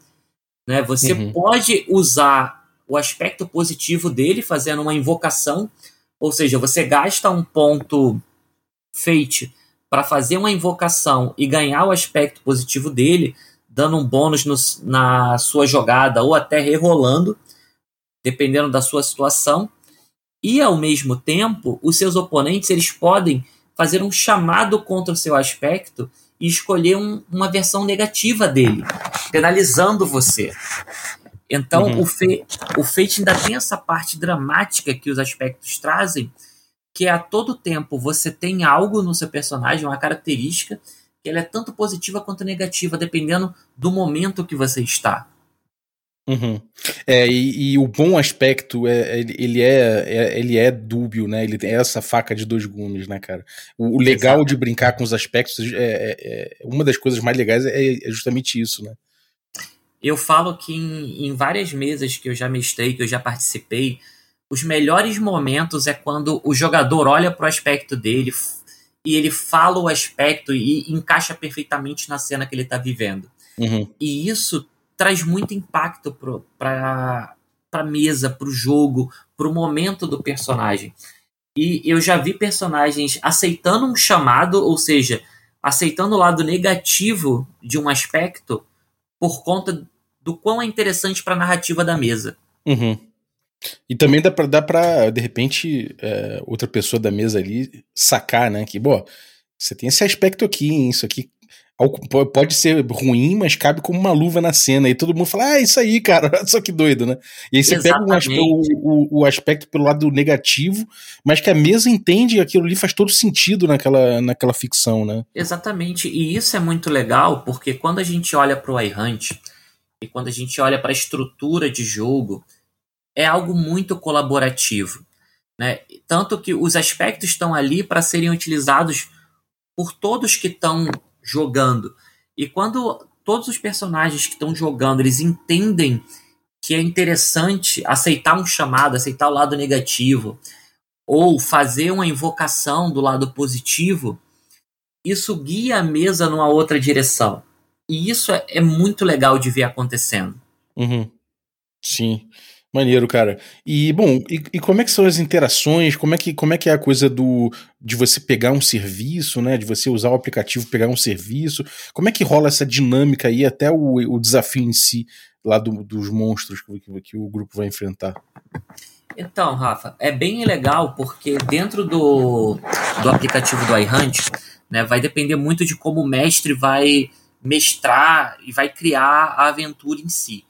Né? Você uhum. pode usar o aspecto positivo dele fazendo uma invocação, ou seja, você gasta um ponto fate para fazer uma invocação e ganhar o aspecto positivo dele, dando um bônus no, na sua jogada ou até rerolando, dependendo da sua situação. E ao mesmo tempo, os seus oponentes eles podem fazer um chamado contra o seu aspecto e escolher um, uma versão negativa dele, penalizando você. Então, uhum. o, fe, o Fate ainda tem essa parte dramática que os aspectos trazem, que a todo tempo você tem algo no seu personagem, uma característica, que ela é tanto positiva quanto negativa, dependendo do momento que você está. Uhum. É, e, e, o bom aspecto é, ele é, é, ele é dúbio, né? Ele tem essa faca de dois gumes, né, cara? O, o legal Exato. de brincar com os aspectos é, é, é, uma das coisas mais legais é, é, justamente isso, né? Eu falo que em, em várias mesas que eu já mestrei, que eu já participei, os melhores momentos é quando o jogador olha para o aspecto dele e ele fala o aspecto e encaixa perfeitamente na cena que ele está vivendo. Uhum. E isso traz muito impacto para a mesa, para o jogo, para o momento do personagem. E eu já vi personagens aceitando um chamado, ou seja, aceitando o lado negativo de um aspecto por conta do quão é interessante para a narrativa da mesa. Uhum. E também dá pra, dá pra de repente, é, outra pessoa da mesa ali sacar, né? Que, bom, você tem esse aspecto aqui, hein, isso aqui pode ser ruim, mas cabe como uma luva na cena. E todo mundo fala, ah, isso aí, cara, olha só que doido, né? E aí você Exatamente. pega aspecto, o, o, aspecto pelo lado negativo, mas que a mesa entende aquilo ali faz todo sentido naquela, naquela ficção, né? Exatamente. E isso é muito legal, porque quando a gente olha para o iHunt e quando a gente olha para a estrutura de jogo, é algo muito colaborativo. Né? Tanto que os aspectos estão ali para serem utilizados por todos que estão jogando. E quando todos os personagens que estão jogando, eles entendem que é interessante aceitar um chamado, aceitar o lado negativo, ou fazer uma invocação do lado positivo, isso guia a mesa numa outra direção. E isso é, é muito legal de ver acontecendo. Uhum. Sim. Maneiro, cara. E, bom, e, e, como é que são as interações? Como é, que, como é que é a coisa do de você pegar um serviço, né? De você usar o aplicativo pegar um serviço? Como é que rola essa dinâmica aí, até o, o desafio em si, lá do, dos monstros que, que, que o grupo vai enfrentar? Então, Rafa, é bem legal porque dentro do, do aplicativo do iHunt, né, vai depender muito de como o mestre vai mestrar e vai criar a aventura em si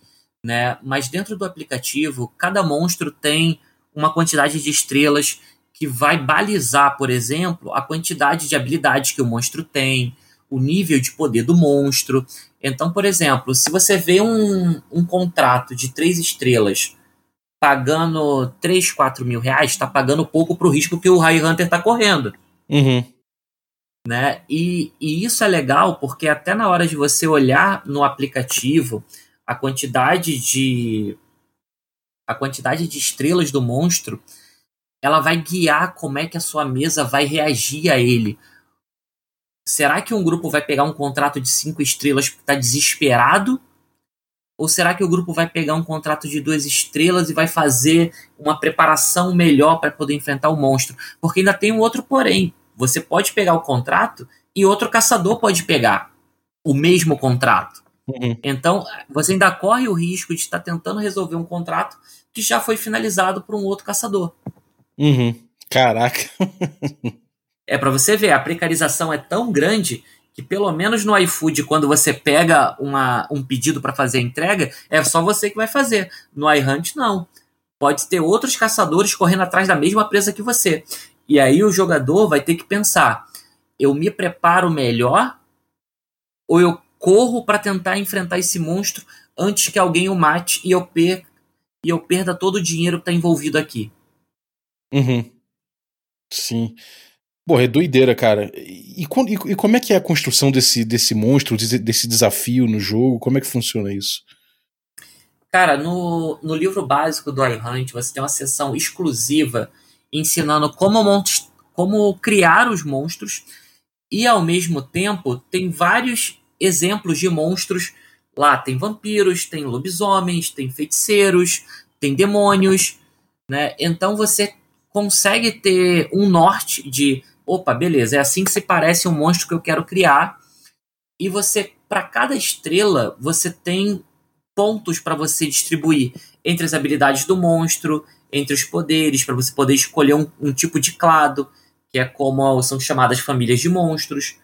né? Mas dentro do aplicativo, cada monstro tem uma quantidade de estrelas que vai balizar, por exemplo, a quantidade de habilidades que o monstro tem, o nível de poder do monstro. Então, por exemplo, se você vê um, um contrato de três estrelas pagando 3, 4 mil reais, está pagando pouco para o risco que o High Hunter está correndo. Uhum. Né? E, e isso é legal porque até na hora de você olhar no aplicativo a quantidade de a quantidade de estrelas do monstro, ela vai guiar como é que a sua mesa vai reagir a ele. Será que um grupo vai pegar um contrato de cinco estrelas porque está desesperado? Ou será que o grupo vai pegar um contrato de duas estrelas e vai fazer uma preparação melhor para poder enfrentar o monstro? Porque ainda tem um outro porém. Você pode pegar o contrato e outro caçador pode pegar o mesmo contrato. Uhum. Então, você ainda corre o risco de estar tentando resolver um contrato que já foi finalizado por um outro caçador. Uhum. Caraca. é para você ver, a precarização é tão grande que pelo menos no iFood, quando você pega uma, um pedido para fazer a entrega, é só você que vai fazer. No iHunt, não. Pode ter outros caçadores correndo atrás da mesma presa que você. E aí o jogador vai ter que pensar: eu me preparo melhor ou eu corro para tentar enfrentar esse monstro antes que alguém o mate e eu, per e eu perda todo o dinheiro que está envolvido aqui. Uhum. Sim. Porra, é doideira, cara. E, e, e, como é que é a construção desse, desse monstro, desse, desafio no jogo? Como é que funciona isso? Cara, no, no livro básico do iHunt, você tem uma seção exclusiva ensinando como, como criar os monstros e, ao mesmo tempo, tem vários exemplos de monstros. Lá tem vampiros, tem lobisomens, tem feiticeiros, tem demônios, né? Então você consegue ter um norte de, opa, beleza, é assim que se parece um monstro que eu quero criar. E você, para cada estrela, você tem pontos para você distribuir entre as habilidades do monstro, entre os poderes, para você poder escolher um, um, tipo de clado, que é como são chamadas famílias de monstros,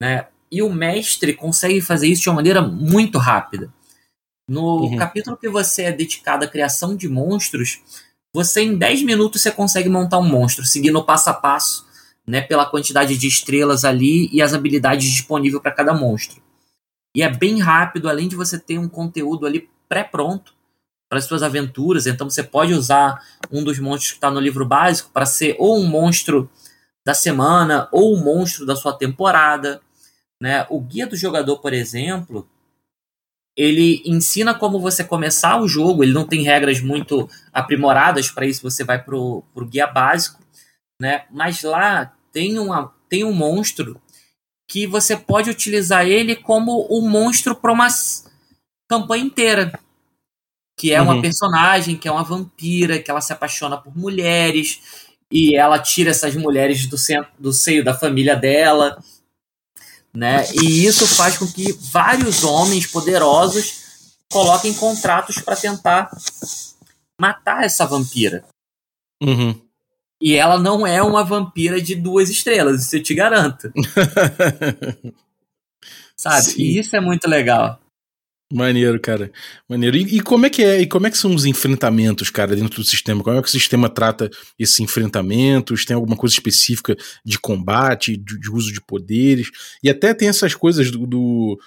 né? E o mestre consegue fazer isso de uma maneira muito rápida. No uhum. capítulo que você é dedicado à criação de monstros, você em 10 minutos você consegue montar um monstro, seguindo o passo a passo, né, pela quantidade de estrelas ali e as habilidades disponíveis para cada monstro. E é bem rápido, além de você ter um conteúdo ali pré-pronto para as suas aventuras. Então você pode usar um dos monstros que está no livro básico para ser ou um monstro da semana ou um monstro da sua temporada. Né? O guia do jogador, por exemplo, ele ensina como você começar o jogo, ele não tem regras muito aprimoradas para isso, você vai para o guia básico, né? mas lá tem, uma, tem um monstro que você pode utilizar ele como um monstro para uma campanha inteira. Que é uma uhum. personagem, que é uma vampira, que ela se apaixona por mulheres, e ela tira essas mulheres do, centro, do seio da família dela né? E isso faz com que vários homens poderosos coloquem contratos para tentar matar essa vampira. Uhum. E ela não é uma vampira de duas estrelas, isso eu te garanto. Sabe? Sim. E isso é muito legal. Maneiro, cara. Maneiro. E, e, como é que é? E como é que são os enfrentamentos, cara, dentro do sistema? Como é que o sistema trata esses enfrentamentos? Tem alguma coisa específica de combate, de, de uso de poderes? E até tem essas coisas do, do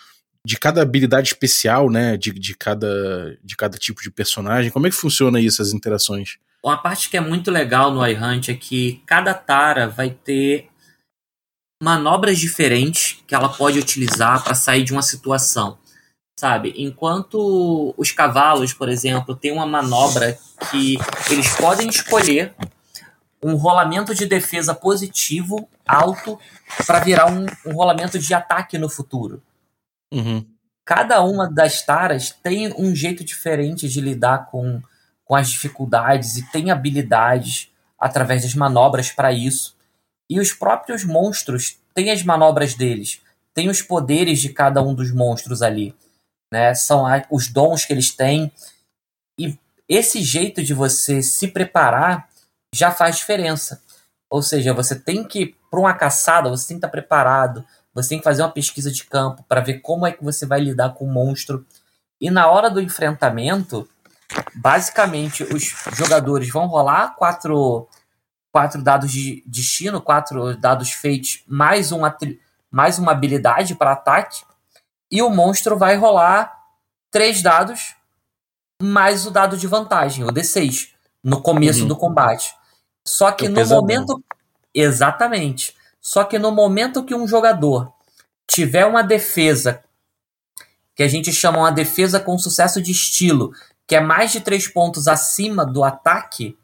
de cada habilidade especial, né? De, de, cada, de cada tipo de personagem. Como é que funciona aí essas interações? Uma parte que é muito legal no iHunt é que cada Tara vai ter manobras diferentes que ela pode utilizar para sair de uma situação sabe? Enquanto os cavalos, por exemplo, têm uma manobra que eles podem escolher um rolamento de defesa positivo alto para virar um, um, rolamento de ataque no futuro. Uhum. Cada uma das taras tem um jeito diferente de lidar com, com as dificuldades e tem habilidades através das manobras para isso. E os próprios monstros têm as manobras deles, têm os poderes de cada um dos monstros ali né? São os dons que eles têm. E esse jeito de você se preparar já faz diferença. Ou seja, você tem que, para uma caçada, você tem que estar preparado, você tem que fazer uma pesquisa de campo para ver como é que você vai lidar com o monstro. E na hora do enfrentamento, basicamente os jogadores vão rolar quatro, quatro dados de destino, quatro dados feitos, mais, um, mais uma habilidade para ataque e o monstro vai rolar três dados mais o dado de vantagem, o D6, no começo uhum. do combate. Só que é no momento. Exatamente. Só que no momento que um jogador tiver uma defesa, que a gente chama uma defesa com sucesso de estilo, que é mais de três pontos acima do ataque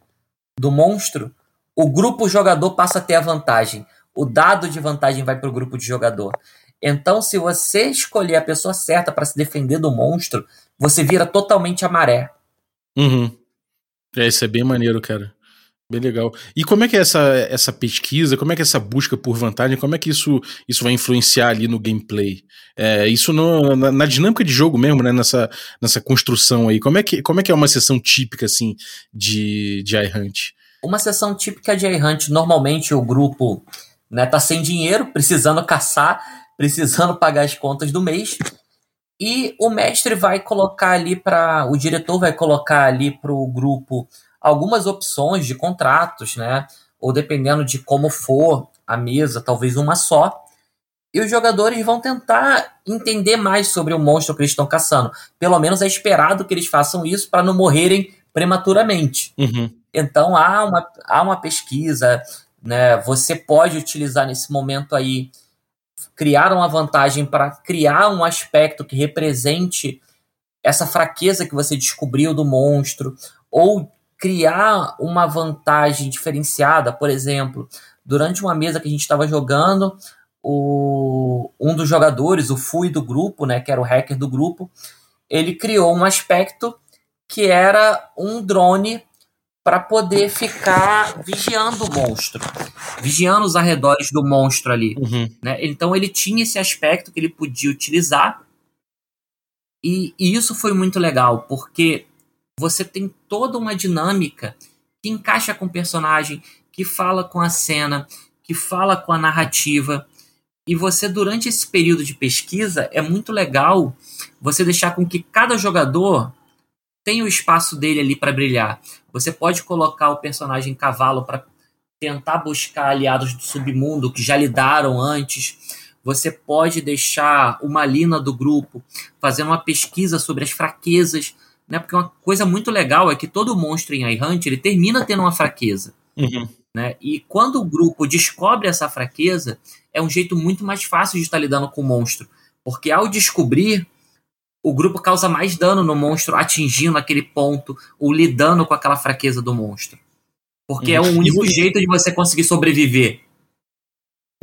do monstro, o grupo jogador passa a ter a vantagem. O dado de vantagem vai para o grupo de jogador. Então, se você escolher a pessoa certa para se defender do monstro, você vira totalmente a maré. Uhum. É, isso é bem maneiro, cara. Bem legal. E como é que é essa, essa pesquisa, como é que é essa busca por vantagem, como é que isso, isso vai influenciar ali no gameplay? É, isso no, na, na, dinâmica de jogo mesmo, né? Nessa, nessa construção aí. Como é, que, como é que é uma sessão típica, assim, de, de iHunt? Uma sessão típica de iHunt, normalmente o grupo né, tá sem dinheiro, precisando caçar, precisando pagar as contas do mês. E o mestre vai colocar ali para. O diretor vai colocar ali para o grupo algumas opções de contratos, né? Ou dependendo de como for a mesa, talvez uma só. E os jogadores vão tentar entender mais sobre o monstro que eles estão caçando. Pelo menos é esperado que eles façam isso para não morrerem prematuramente. Uhum. Então há uma, há uma pesquisa, né? Você pode utilizar nesse momento aí criar uma vantagem para criar um aspecto que represente essa fraqueza que você descobriu do monstro, ou criar uma vantagem diferenciada, por exemplo, durante uma mesa que a gente estava jogando, o, um dos jogadores, o Fui do grupo, né, que era o hacker do grupo, ele criou um aspecto que era um drone para poder ficar vigiando o monstro, vigiando os arredores do monstro ali. Uhum. Né? Então ele tinha esse aspecto que ele podia utilizar. E, e, isso foi muito legal, porque você tem toda uma dinâmica que encaixa com o personagem, que fala com a cena, que fala com a narrativa. E você, durante esse período de pesquisa, é muito legal você deixar com que cada jogador tem o espaço dele ali para brilhar. Você pode colocar o personagem cavalo para tentar buscar aliados do submundo que já lidaram antes. Você pode deixar uma Lina do grupo fazendo uma pesquisa sobre as fraquezas, né? Porque uma coisa muito legal é que todo monstro em iHunt ele termina tendo uma fraqueza. Uhum. Né? E quando o grupo descobre essa fraqueza, é um jeito muito mais fácil de estar lidando com o monstro. Porque ao descobrir, o grupo causa mais dano no monstro atingindo aquele ponto ou lidando com aquela fraqueza do monstro. Porque uhum. é o único jeito de você conseguir sobreviver.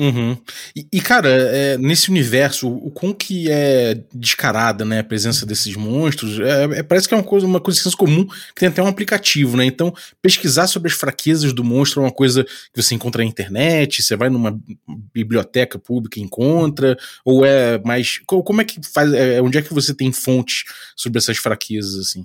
Uhum. E, e, cara, é, nesse universo, o quão que é descarada, né, a presença desses monstros, é, é, parece que é uma coisa, uma coisa comum que tem até um aplicativo, né? Então, pesquisar sobre as fraquezas do monstro é uma coisa que você encontra na internet, você vai numa biblioteca pública e encontra, ou é mais. Como é que faz? É, onde é que você tem fontes sobre essas fraquezas, assim?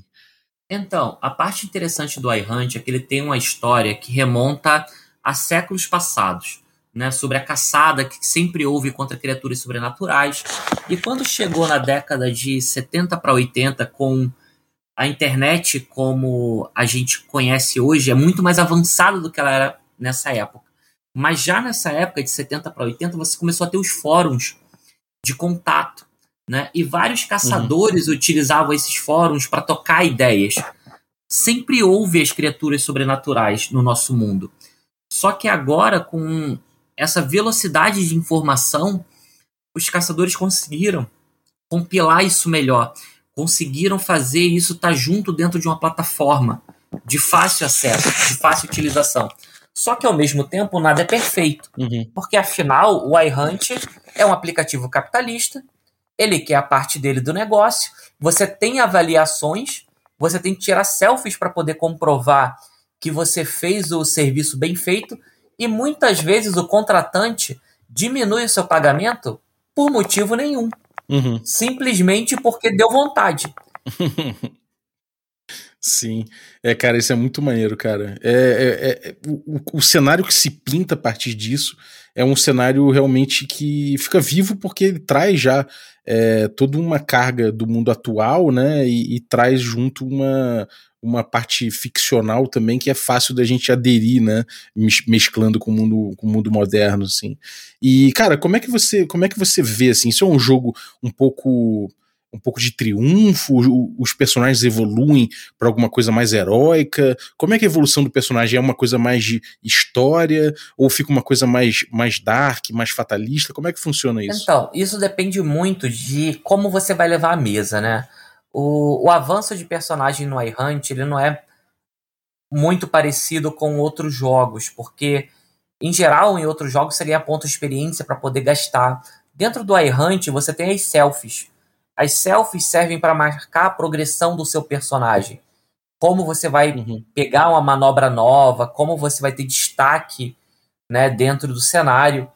Então, a parte interessante do iHunt é que ele tem uma história que remonta a séculos passados, né, sobre a caçada que sempre houve contra criaturas sobrenaturais. E quando chegou na década de 70 para 80 com a internet como a gente conhece hoje é muito mais avançada do que ela era nessa época. Mas já nessa época de 70 para 80 você começou a ter os fóruns de contato, né? E vários caçadores uhum. utilizavam esses fóruns para tocar ideias. Sempre houve as criaturas sobrenaturais no nosso mundo. Só que agora com essa velocidade de informação, os caçadores conseguiram compilar isso melhor conseguiram fazer isso estar tá junto dentro de uma plataforma de fácil acesso, de fácil utilização. Só que ao mesmo tempo nada é perfeito, uhum. porque afinal o iHunt é um aplicativo capitalista, ele quer a parte dele do negócio, você tem avaliações, você tem que tirar selfies para poder comprovar que você fez o serviço bem feito e muitas vezes o contratante diminui o seu pagamento por motivo nenhum. Uhum. Simplesmente porque deu vontade. Sim, é, cara, isso é muito maneiro, cara. É, é, é o, o, cenário que se pinta a partir disso é um cenário realmente que fica vivo porque ele traz já é, toda uma carga do mundo atual, né? E, e, traz junto uma, uma parte ficcional também que é fácil da gente aderir, né? Mesclando com o mundo, com o mundo moderno, assim. E, cara, como é que você, como é que você vê, assim? Isso é um jogo um pouco um pouco de triunfo, os personagens evoluem para alguma coisa mais heróica? Como é que a evolução do personagem é uma coisa mais de história ou fica uma coisa mais mais dark, mais fatalista? Como é que funciona isso? Então, isso depende muito de como você vai levar a mesa, né? O, o avanço de personagem no iHunt, ele não é muito parecido com outros jogos, porque em geral, em outros jogos você ganha ponto de experiência para poder gastar. Dentro do iHunt, você tem as selfies. As selfies servem para marcar a progressão do seu personagem. Como você vai uhum. pegar uma manobra nova, como você vai ter destaque né, dentro do cenário.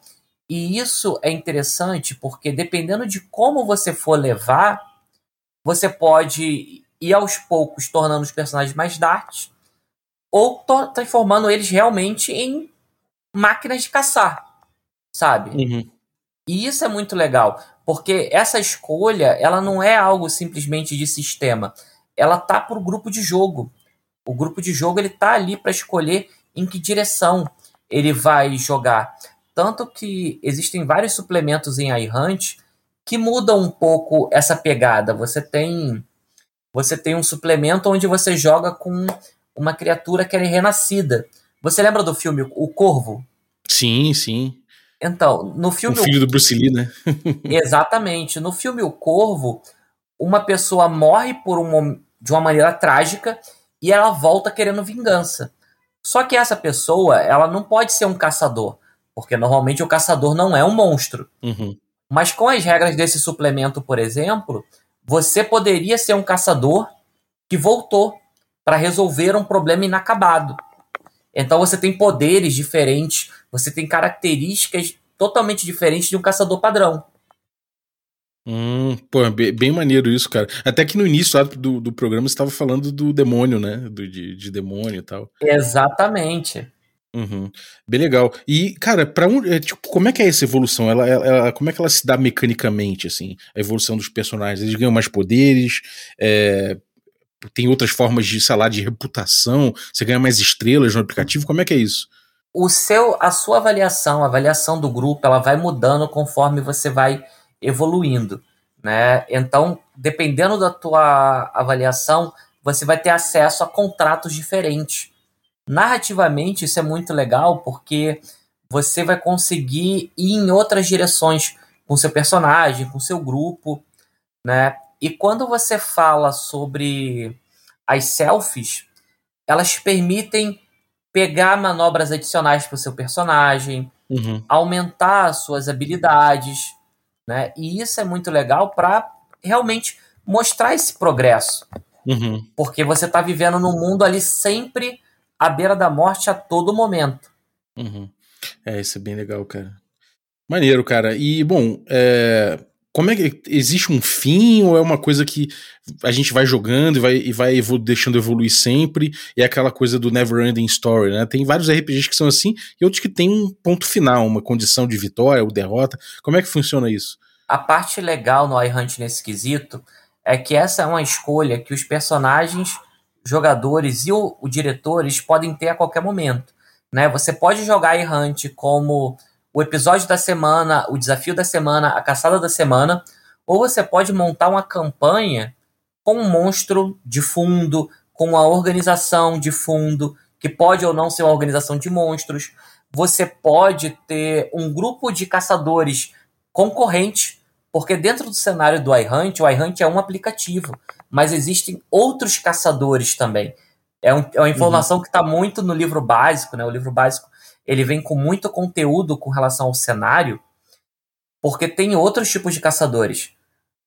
E isso é interessante porque, dependendo de como você for levar, você pode ir aos poucos tornando os personagens mais dark ou transformando eles realmente em máquinas de caçar, sabe? Uhum. E isso é muito legal, porque essa escolha, ela não é algo simplesmente de sistema, ela tá pro grupo de jogo. O grupo de jogo ele tá ali para escolher em que direção ele vai jogar. Tanto que existem vários suplementos em iHunt que muda um pouco essa pegada. Você tem você tem um suplemento onde você joga com uma criatura que é renascida. Você lembra do filme O Corvo? Sim, sim. Então, no filme. O filho do Bruce Lee, né? Exatamente. No filme O Corvo, uma pessoa morre por um, de uma maneira trágica e ela volta querendo vingança. Só que essa pessoa, ela não pode ser um caçador, porque normalmente o caçador não é um monstro. Uhum. Mas com as regras desse suplemento, por exemplo, você poderia ser um caçador que voltou para resolver um problema inacabado. Então você tem poderes diferentes, você tem características totalmente diferentes de um caçador padrão. Hum, pô, é bem, bem, maneiro isso, cara. Até que no início do, do programa você estava falando do demônio, né? Do, de, de demônio e tal. Exatamente. Uhum. Bem legal. E, cara, para um, é, tipo, como é que é essa evolução? Ela, ela, como é que ela se dá mecanicamente, assim? A evolução dos personagens? Eles ganham mais poderes? É, tem outras formas de, sei lá, de reputação? Você ganha mais estrelas no aplicativo? Como é que é isso? O seu, a sua avaliação, a avaliação do grupo, ela vai mudando conforme você vai evoluindo, né? Então, dependendo da tua avaliação, você vai ter acesso a contratos diferentes narrativamente isso é muito legal porque você vai conseguir ir em outras direções com seu personagem, com seu grupo, né? E quando você fala sobre as selfies, elas permitem pegar manobras adicionais para o seu personagem, uhum. aumentar suas habilidades, né? E isso é muito legal para realmente mostrar esse progresso, uhum. porque você está vivendo num mundo ali sempre à beira da morte a todo momento. Uhum. É, isso é bem legal, cara. Maneiro, cara. E, bom, é... como é que existe um fim ou é uma coisa que a gente vai jogando e vai, e vai evolu deixando evoluir sempre e é aquela coisa do never ending story, né? Tem vários RPGs que são assim e outros que tem um ponto final, uma condição de vitória ou derrota. Como é que funciona isso? A parte legal no iHunt nesse quesito é que essa é uma escolha que os personagens, jogadores e o, o diretores podem ter a qualquer momento. Né? Você pode jogar iHunt como o episódio da semana, o desafio da semana, a caçada da semana, ou você pode montar uma campanha com um monstro de fundo, com uma organização de fundo, que pode ou não ser uma organização de monstros. Você pode ter um grupo de caçadores concorrente, porque dentro do cenário do iHunt, o iHunt é um aplicativo, mas existem outros caçadores também. É, um, é uma informação uhum. que está muito no livro básico, né? O livro básico ele vem com muito conteúdo com relação ao cenário, porque tem outros tipos de caçadores.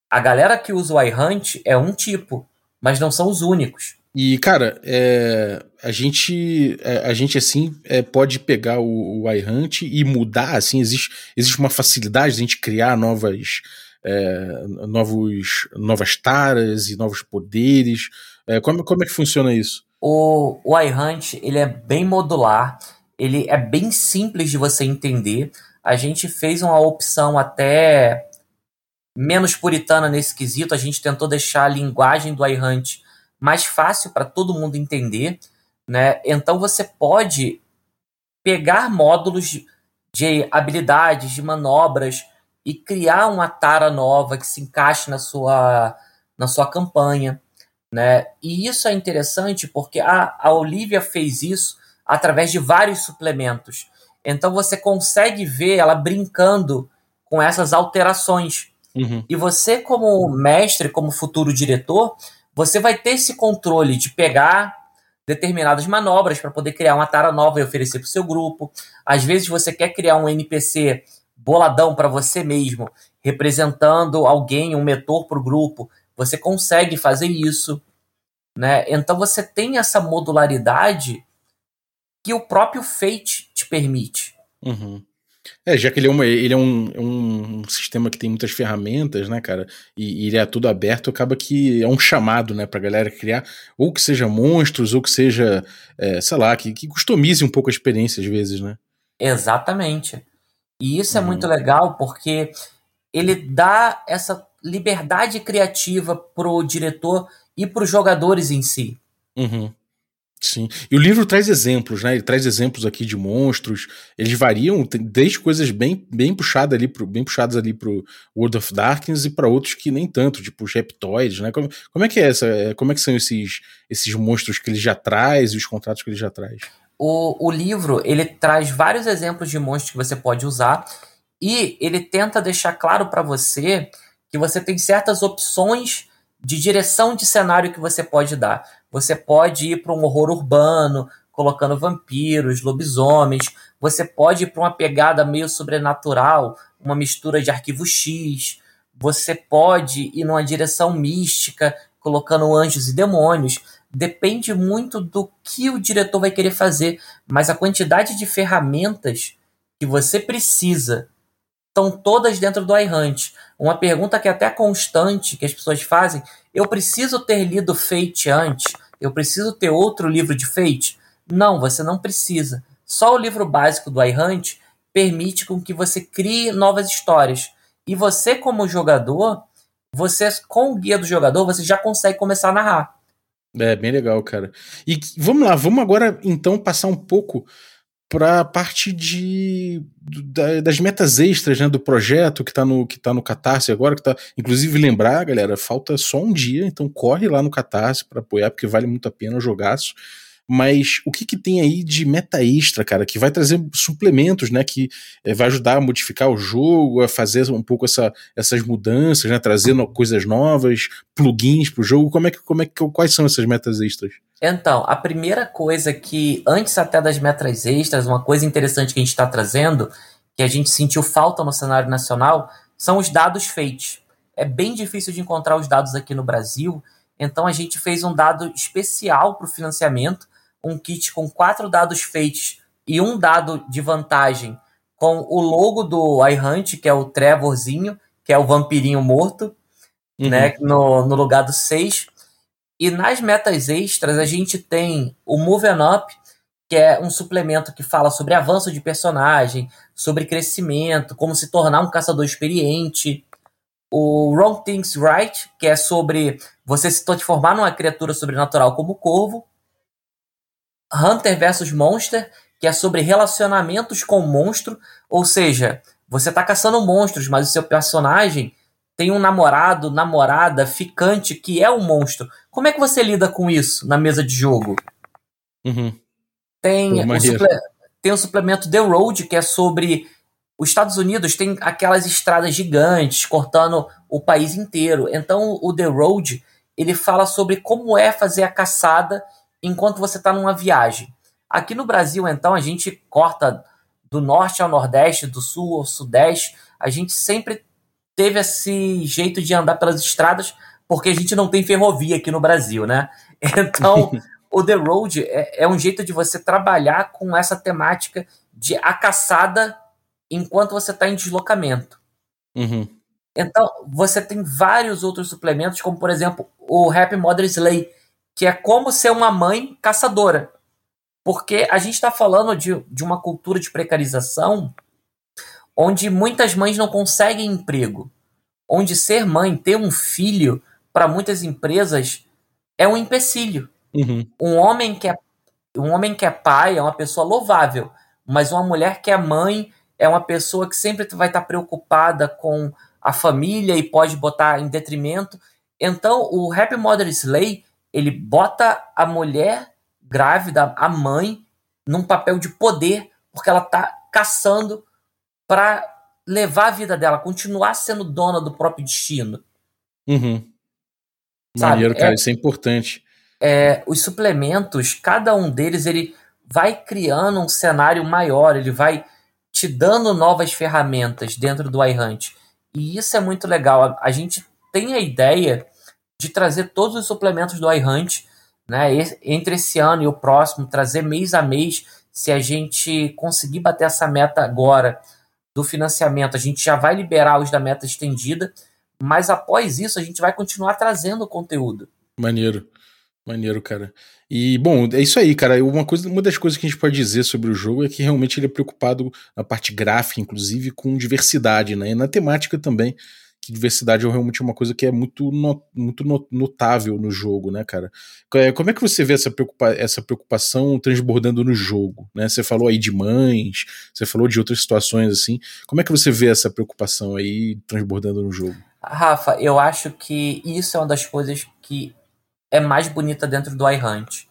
A galera que usa o iHunt é um tipo, mas não são os únicos. E, cara, é, a gente, é, a gente assim, é, pode pegar o, o iHunt e mudar, assim, existe, existe uma facilidade de a gente criar novas, é, novos, novas taras e novos poderes. É, como, como é que funciona isso? O, o iHunt, ele é bem modular, ele é bem simples de você entender. A gente fez uma opção até menos puritana nesse quesito. A gente tentou deixar a linguagem do iHunt mais fácil para todo mundo entender, né? Então você pode pegar módulos de, de habilidades, de manobras e criar uma tara nova que se encaixe na sua na sua campanha, né? E isso é interessante porque a, a Olivia fez isso através de vários suplementos. Então você consegue ver ela brincando com essas alterações. Uhum. E você, como mestre, como futuro diretor, você vai ter esse controle de pegar determinadas manobras para poder criar uma tara nova e oferecer para o seu grupo. Às vezes você quer criar um NPC boladão para você mesmo, representando alguém, um mentor para o grupo. Você consegue fazer isso. Né? Então você tem essa modularidade que o próprio Fate te permite. Uhum. É, já que ele é, uma, ele é um, um, sistema que tem muitas ferramentas, né, cara, e, e, ele é tudo aberto, acaba que é um chamado, né, pra galera criar, ou que seja monstros, ou que seja, é, sei lá, que, que customize um pouco a experiência às vezes, né? Exatamente. E isso é uhum. muito legal porque ele dá essa liberdade criativa pro diretor e pros jogadores em si. Uhum. Sim. E o livro traz exemplos, né? Ele traz exemplos aqui de monstros. Eles variam desde coisas bem, bem puxadas ali pro, bem puxadas ali pro World of Darkness e para outros que nem tanto, tipo os reptoides, né? Como, como é que é essa? É, como é que são esses, esses monstros que ele já traz e os contratos que ele já traz? O, o livro ele traz vários exemplos de monstros que você pode usar e ele tenta deixar claro para você que você tem certas opções de direção de cenário que você pode dar. Você pode ir para um horror urbano, colocando vampiros, lobisomens. Você pode ir para uma pegada meio sobrenatural, uma mistura de arquivo X. Você pode ir numa direção mística, colocando anjos e demônios. Depende muito do que o diretor vai querer fazer, mas a quantidade de ferramentas que você precisa estão todas dentro do iHunt. Uma pergunta que é até constante que as pessoas fazem: eu preciso ter lido Fate antes? Eu preciso ter outro livro de Fate? Não, você não precisa. Só o livro básico do iHunt permite com que você crie novas histórias. E você, como jogador, você com o guia do jogador, você já consegue começar a narrar. É, bem legal, cara. E vamos lá, vamos agora então passar um pouco para a parte de da, das metas extras né, do projeto que está no que tá no Catarse agora, que tá, inclusive lembrar, galera, falta só um dia, então corre lá no Catarse para apoiar porque vale muito a pena o jogaço. Mas o que, que tem aí de meta extra, cara, que vai trazer suplementos, né, que é, vai ajudar a modificar o jogo, a fazer um pouco essa, essas mudanças, né, trazendo coisas novas, plugins pro jogo. Como é que como é que quais são essas metas extras? Então, a primeira coisa que, antes até das metas extras, uma coisa interessante que a gente está trazendo, que a gente sentiu falta no cenário nacional, são os dados feitos. É bem difícil de encontrar os dados aqui no Brasil, então a gente fez um dado especial para o financiamento, um kit com quatro dados feitos e um dado de vantagem com o logo do iHunt, que é o Trevorzinho, que é o vampirinho morto, uhum. né, no, no lugar do 6. E nas metas extras a gente tem o Moving Up, que é um suplemento que fala sobre avanço de personagem, sobre crescimento, como se tornar um caçador experiente. O Wrong Things Right, que é sobre você se transformar numa criatura sobrenatural como o corvo. Hunter vs Monster, que é sobre relacionamentos com monstro, ou seja, você está caçando monstros, mas o seu personagem tem um namorado, namorada, ficante que é um monstro. Como é que você lida com isso na mesa de jogo? Uhum. Tem, o suple... tem o suplemento The Road, que é sobre os Estados Unidos tem aquelas estradas gigantes cortando o país inteiro. Então o The Road ele fala sobre como é fazer a caçada enquanto você está numa viagem. Aqui no Brasil, então, a gente corta do norte ao nordeste, do sul ao sudeste. A gente sempre teve esse jeito de andar pelas estradas, porque a gente não tem ferrovia aqui no Brasil, né? Então, o The Road é, é, um jeito de você trabalhar com essa temática de a caçada enquanto você está em deslocamento. Uhum. Então, você tem vários outros suplementos, como por exemplo o Happy Mother Slay, que é como ser uma mãe caçadora. Porque a gente está falando de, de uma cultura de precarização onde muitas mães não conseguem emprego, onde ser mãe, ter um filho, para muitas empresas é um empecilho. Uhum. Um homem que é um homem que é pai é uma pessoa louvável, mas uma mulher que é mãe é uma pessoa que sempre vai estar preocupada com a família e pode botar em detrimento. Então, o Happy Mother Slay, ele bota a mulher grávida, a mãe, num papel de poder, porque ela está caçando para levar a vida dela, continuar sendo dona do próprio destino. Uhum. Maneiro, cara, é, isso é importante. É, os suplementos, cada um deles, ele vai criando um cenário maior, ele vai te dando novas ferramentas dentro do iHunt. E isso é muito legal. A, a gente tem a ideia de trazer todos os suplementos do iHunt, né, entre esse ano e o próximo, trazer mês a mês, se a gente conseguir bater essa meta agora do financiamento, a gente já vai liberar os da meta estendida, mas após isso a gente vai continuar trazendo conteúdo. Maneiro. Maneiro, cara. E, bom, é isso aí, cara. Uma, coisa, uma das coisas que a gente pode dizer sobre o jogo é que realmente ele é preocupado na parte gráfica, inclusive, com diversidade, né? E na temática também, que diversidade é realmente uma coisa que é muito, no, muito notável no jogo, né, cara? É, como é que você vê essa, preocupa essa preocupação transbordando no jogo, né? Você falou aí de mães, você falou de outras situações assim. Como é que você vê essa preocupação aí transbordando no jogo? Rafa, eu acho que isso é uma das coisas que é mais bonita dentro do iHunt.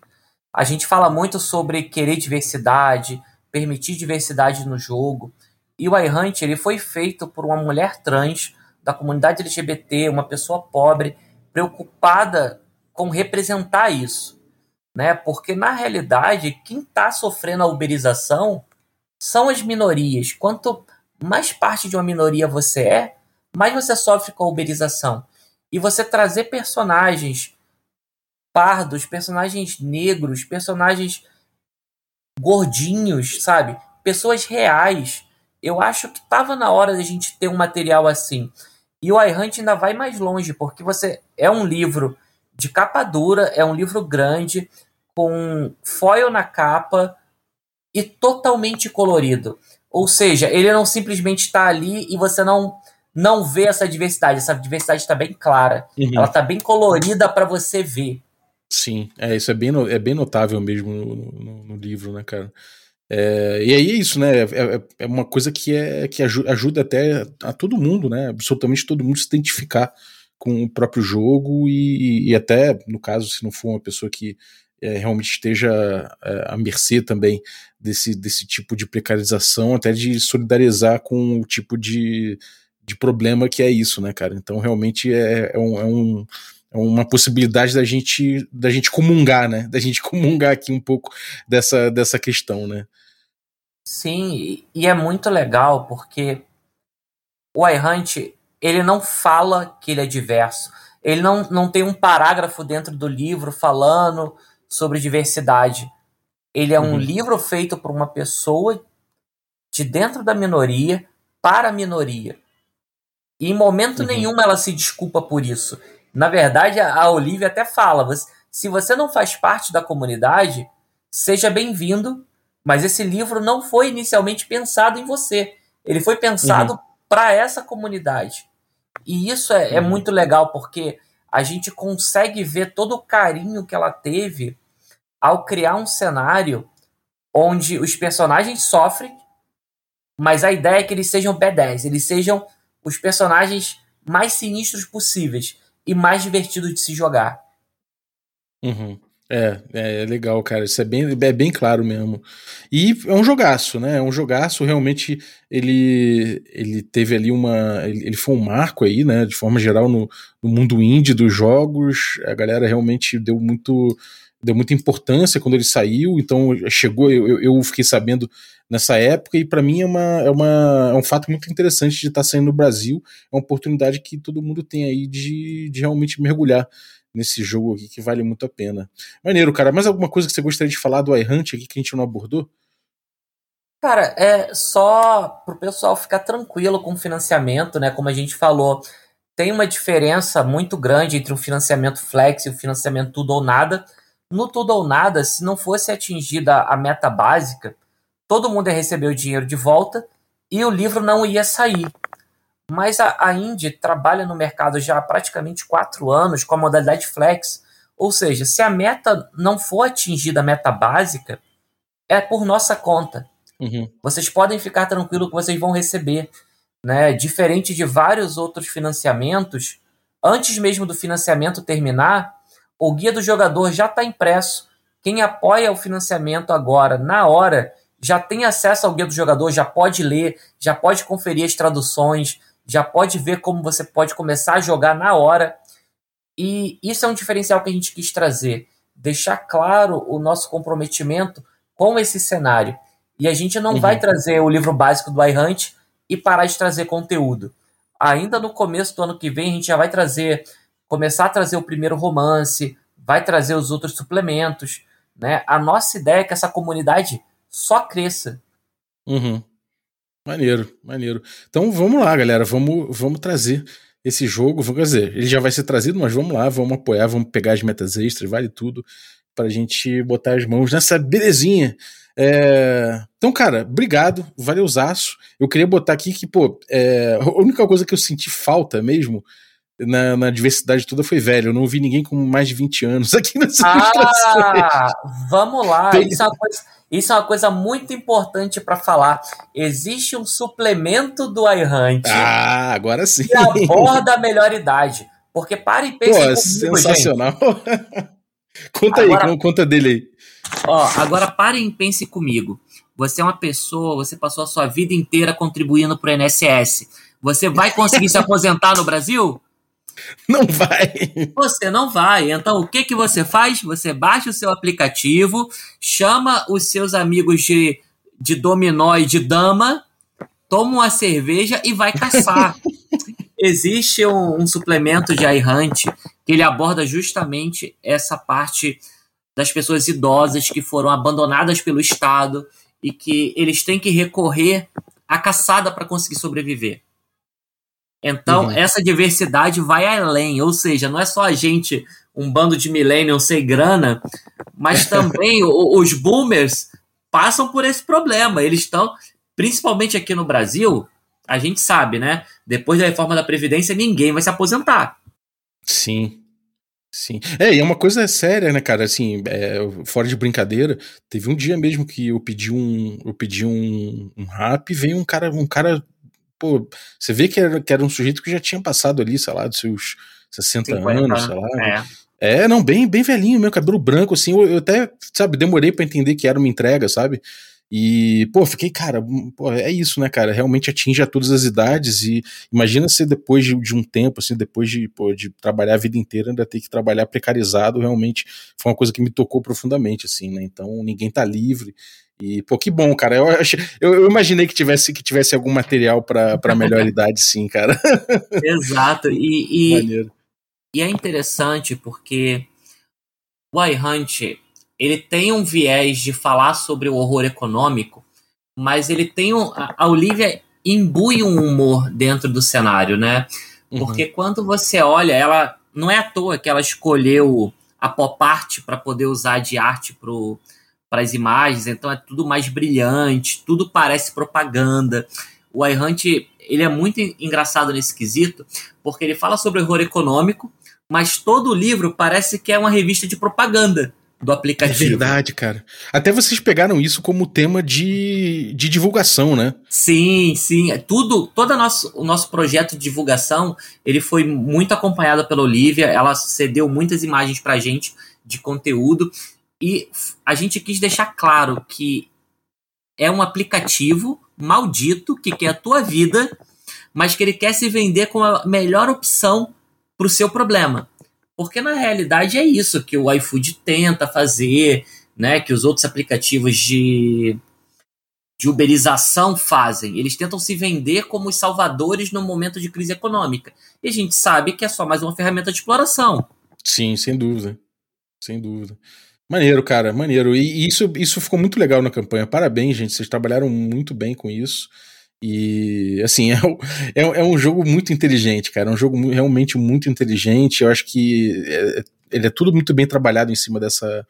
A gente fala muito sobre querer diversidade, permitir diversidade no jogo, e o iHunt ele foi feito por uma mulher trans da comunidade LGBT, uma pessoa pobre, preocupada com representar isso. Né? Porque, na realidade, quem está sofrendo a uberização são as minorias. Quanto mais parte de uma minoria você é, mais você sofre com a uberização. E você trazer personagens pardos, personagens negros, personagens gordinhos, sabe? Pessoas reais. Eu acho que estava na hora da gente ter um material assim. E o iHunt ainda vai mais longe, porque você é um livro de capa dura, é um livro grande, com foil na capa e totalmente colorido. Ou seja, ele não simplesmente está ali e você não não vê essa diversidade. Essa diversidade está bem clara. Uhum. Ela está bem colorida para você ver. Sim, é, isso é bem, é bem notável mesmo no, no, no livro, né, cara? É, e aí é isso, né? É, é, é, uma coisa que, é, que ajuda até a todo mundo, né? Absolutamente todo mundo se identificar com o próprio jogo e, e até, no caso, se não for uma pessoa que é, realmente esteja é, à mercê também desse, desse tipo de precarização, até de solidarizar com o tipo de, de problema que é isso, né, cara? Então, realmente é, é um, é um é uma possibilidade da gente da gente comungar, né? Da gente comungar aqui um pouco dessa, dessa questão, né? Sim, e é muito legal porque o iHunt, ele não fala que ele é diverso. Ele não, não tem um parágrafo dentro do livro falando sobre diversidade. Ele é um uhum. livro feito por uma pessoa de dentro da minoria para a minoria. E em momento uhum. nenhum ela se desculpa por isso. Na verdade, a Olivia até fala: se você não faz parte da comunidade, seja bem-vindo, mas esse livro não foi inicialmente pensado em você. Ele foi pensado uhum. para essa comunidade. E isso é, é, uhum. muito legal, porque a gente consegue ver todo o carinho que ela teve ao criar um cenário onde os personagens sofrem, mas a ideia é que eles sejam B10, eles sejam os personagens mais sinistros possíveis e mais divertidos de se jogar. Uhum. É, é, é, legal, cara. Isso é bem, é bem claro mesmo. E é um jogaço, né? É um jogaço. Realmente, ele, ele teve ali uma. Ele, ele foi um marco aí, né? De forma geral, no, no mundo indie dos jogos. A galera realmente deu muito deu muita importância quando ele saiu, então chegou, eu, eu fiquei sabendo nessa época, e para mim é, uma, é, uma, é um fato muito interessante de estar tá saindo no Brasil, é uma oportunidade que todo mundo tem aí de, de realmente mergulhar nesse jogo aqui, que vale muito a pena. Maneiro, cara, mais alguma coisa que você gostaria de falar do iHunt aqui que a gente não abordou? Cara, é só pro pessoal ficar tranquilo com o financiamento, né, como a gente falou, tem uma diferença muito grande entre o financiamento flex e o financiamento tudo ou nada, no tudo ou nada, se não fosse atingida a meta básica, todo mundo ia receber o dinheiro de volta e o livro não ia sair. Mas a, a Indy trabalha no mercado já há praticamente quatro anos com a modalidade flex. Ou seja, se a meta não for atingida, a meta básica, é por nossa conta. Uhum. Vocês podem ficar tranquilos que vocês vão receber. Né? Diferente de vários outros financiamentos, antes mesmo do financiamento terminar, o guia do jogador já está impresso. Quem apoia o financiamento agora, na hora, já tem acesso ao guia do jogador, já pode ler, já pode conferir as traduções, já pode ver como você pode começar a jogar na hora. E isso é um diferencial que a gente quis trazer, deixar claro o nosso comprometimento com esse cenário. E a gente não uhum. vai trazer o livro básico do iHunt e parar de trazer conteúdo. Ainda no começo do ano que vem, a gente já vai trazer começar a trazer o primeiro romance, vai trazer os outros suplementos, né? A nossa ideia é que essa comunidade só cresça. Uhum. Maneiro, maneiro. Então vamos lá, galera, vamos, vamos trazer esse jogo, quer dizer, ele já vai ser trazido, mas vamos lá, vamos apoiar, vamos pegar as metas extras, vale tudo, pra gente botar as mãos nessa belezinha. É... Então, cara, obrigado, valeuzaço. Eu queria botar aqui que, pô, é... a única coisa que eu senti falta mesmo na, na, diversidade toda foi velho. Eu não vi ninguém com mais de 20 anos aqui nessa ah, Vamos lá. Tem... Isso, é coisa, isso, é uma coisa, muito importante para falar. Existe um suplemento do iHunt. Ah, agora sim. Que aborda a melhor idade. Porque para e pense Pô, comigo, sensacional. conta agora, aí, conta dele aí. Ó, agora parem e pense comigo. Você é uma pessoa, você passou a sua vida inteira contribuindo para o INSS. Você vai conseguir se aposentar no Brasil? Não vai. Você não vai. Então, o que, que você faz? Você baixa o seu aplicativo, chama os seus amigos de, de dominó e de dama, toma uma cerveja e vai caçar. Existe um, um suplemento de iHunt que ele aborda justamente essa parte das pessoas idosas que foram abandonadas pelo Estado e que eles têm que recorrer à caçada para conseguir sobreviver. Então, uhum. essa diversidade vai além, ou seja, não é só a gente, um bando de millennials sem grana, mas também os boomers passam por esse problema. Eles estão, principalmente aqui no Brasil, a gente sabe, né? Depois da reforma da Previdência, ninguém vai se aposentar. Sim. Sim. É, e é uma coisa séria, né, cara? Assim, é, fora de brincadeira, teve um dia mesmo que eu pedi um. Eu pedi um, um rap e veio um cara, um cara pô, você vê que era, que era um sujeito que já tinha passado ali, sei lá, dos seus 60 anos, sei lá. É. é, não, bem, bem velhinho, meu cabelo branco, assim, eu, eu até, sabe, demorei para entender que era uma entrega, sabe? E, pô, fiquei, cara, pô, é isso, né, cara? Realmente atinge a todas as idades. E imagina se depois de, de um tempo, assim, depois de, pô, de trabalhar a vida inteira, ainda ter que trabalhar precarizado, realmente foi uma coisa que me tocou profundamente, assim, né? Então ninguém tá livre. E, pô, que bom, cara. Eu, eu, eu imaginei que tivesse, que tivesse algum material para melhor idade, sim, cara. Exato. E, e, e, é interessante porque o iHunt, ele tem um viés de falar sobre o horror econômico, mas ele tem um. A Olivia imbui um humor dentro do cenário, né? Uhum. Porque uhum. quando você olha, ela não é à toa que ela escolheu a pop art para poder usar de arte para as imagens, então é tudo mais brilhante, tudo parece propaganda. O iHunt, ele é muito engraçado nesse quesito, porque ele fala sobre horror econômico, mas todo o livro parece que é uma revista de propaganda do aplicativo. É verdade, cara. Até vocês pegaram isso como tema de, de divulgação, né? Sim, sim. É tudo, todo nosso, o nosso projeto de divulgação, ele foi muito acompanhado pela Olivia. Ela cedeu muitas imagens pra gente de conteúdo e a gente quis deixar claro que é um aplicativo maldito que quer a tua vida, mas que ele quer se vender com a melhor opção para o seu problema. Porque na realidade é isso que o iFood tenta fazer, né? Que os outros aplicativos de, de uberização fazem. Eles tentam se vender como os salvadores no momento de crise econômica. E a gente sabe que é só mais uma ferramenta de exploração. Sim, sem dúvida. Sem dúvida. Maneiro, cara, maneiro. E isso, isso ficou muito legal na campanha. Parabéns, gente. Vocês trabalharam muito bem com isso. E, assim, é, é, é, um jogo muito inteligente, cara. É um jogo realmente muito inteligente. Eu acho que é, ele é tudo muito bem trabalhado em cima dessa,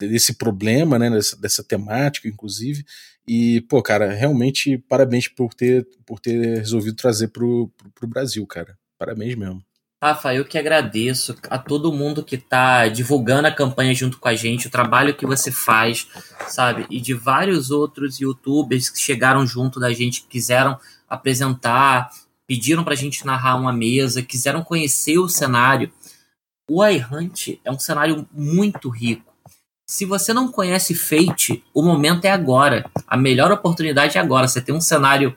desse problema, né? Dessa, dessa temática, inclusive. E, pô, cara, realmente parabéns por ter, por ter resolvido trazer pro, pro, pro Brasil, cara. Parabéns mesmo. Rafa, eu que agradeço a todo mundo que está divulgando a campanha junto com a gente, o trabalho que você faz, sabe? E de vários outros youtubers que chegaram junto da gente, quiseram apresentar, pediram para a gente narrar uma mesa, quiseram conhecer o cenário. O iHunt é um cenário muito rico. Se você não conhece Fate, o momento é agora. A melhor oportunidade é agora. Você tem um cenário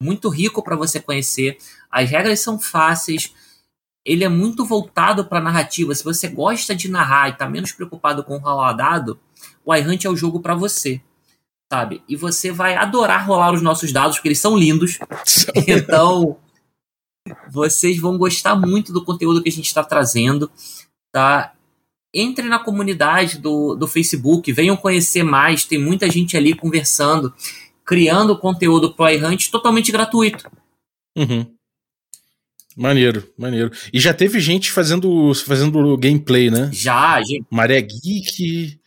muito rico para você conhecer. As regras são fáceis ele é muito voltado para narrativa. Se você gosta de narrar e está menos preocupado com o rolar dado, o iHunt é o jogo para você, sabe? E você vai adorar rolar os nossos dados, porque eles são lindos. então, vocês vão gostar muito do conteúdo que a gente está trazendo, tá? Entre na comunidade do, do Facebook, venham conhecer mais, tem muita gente ali conversando, criando conteúdo pro iHunt totalmente gratuito. Uhum. Maneiro, maneiro. E já teve gente fazendo, fazendo gameplay, né? Já, gente. Maré Geek.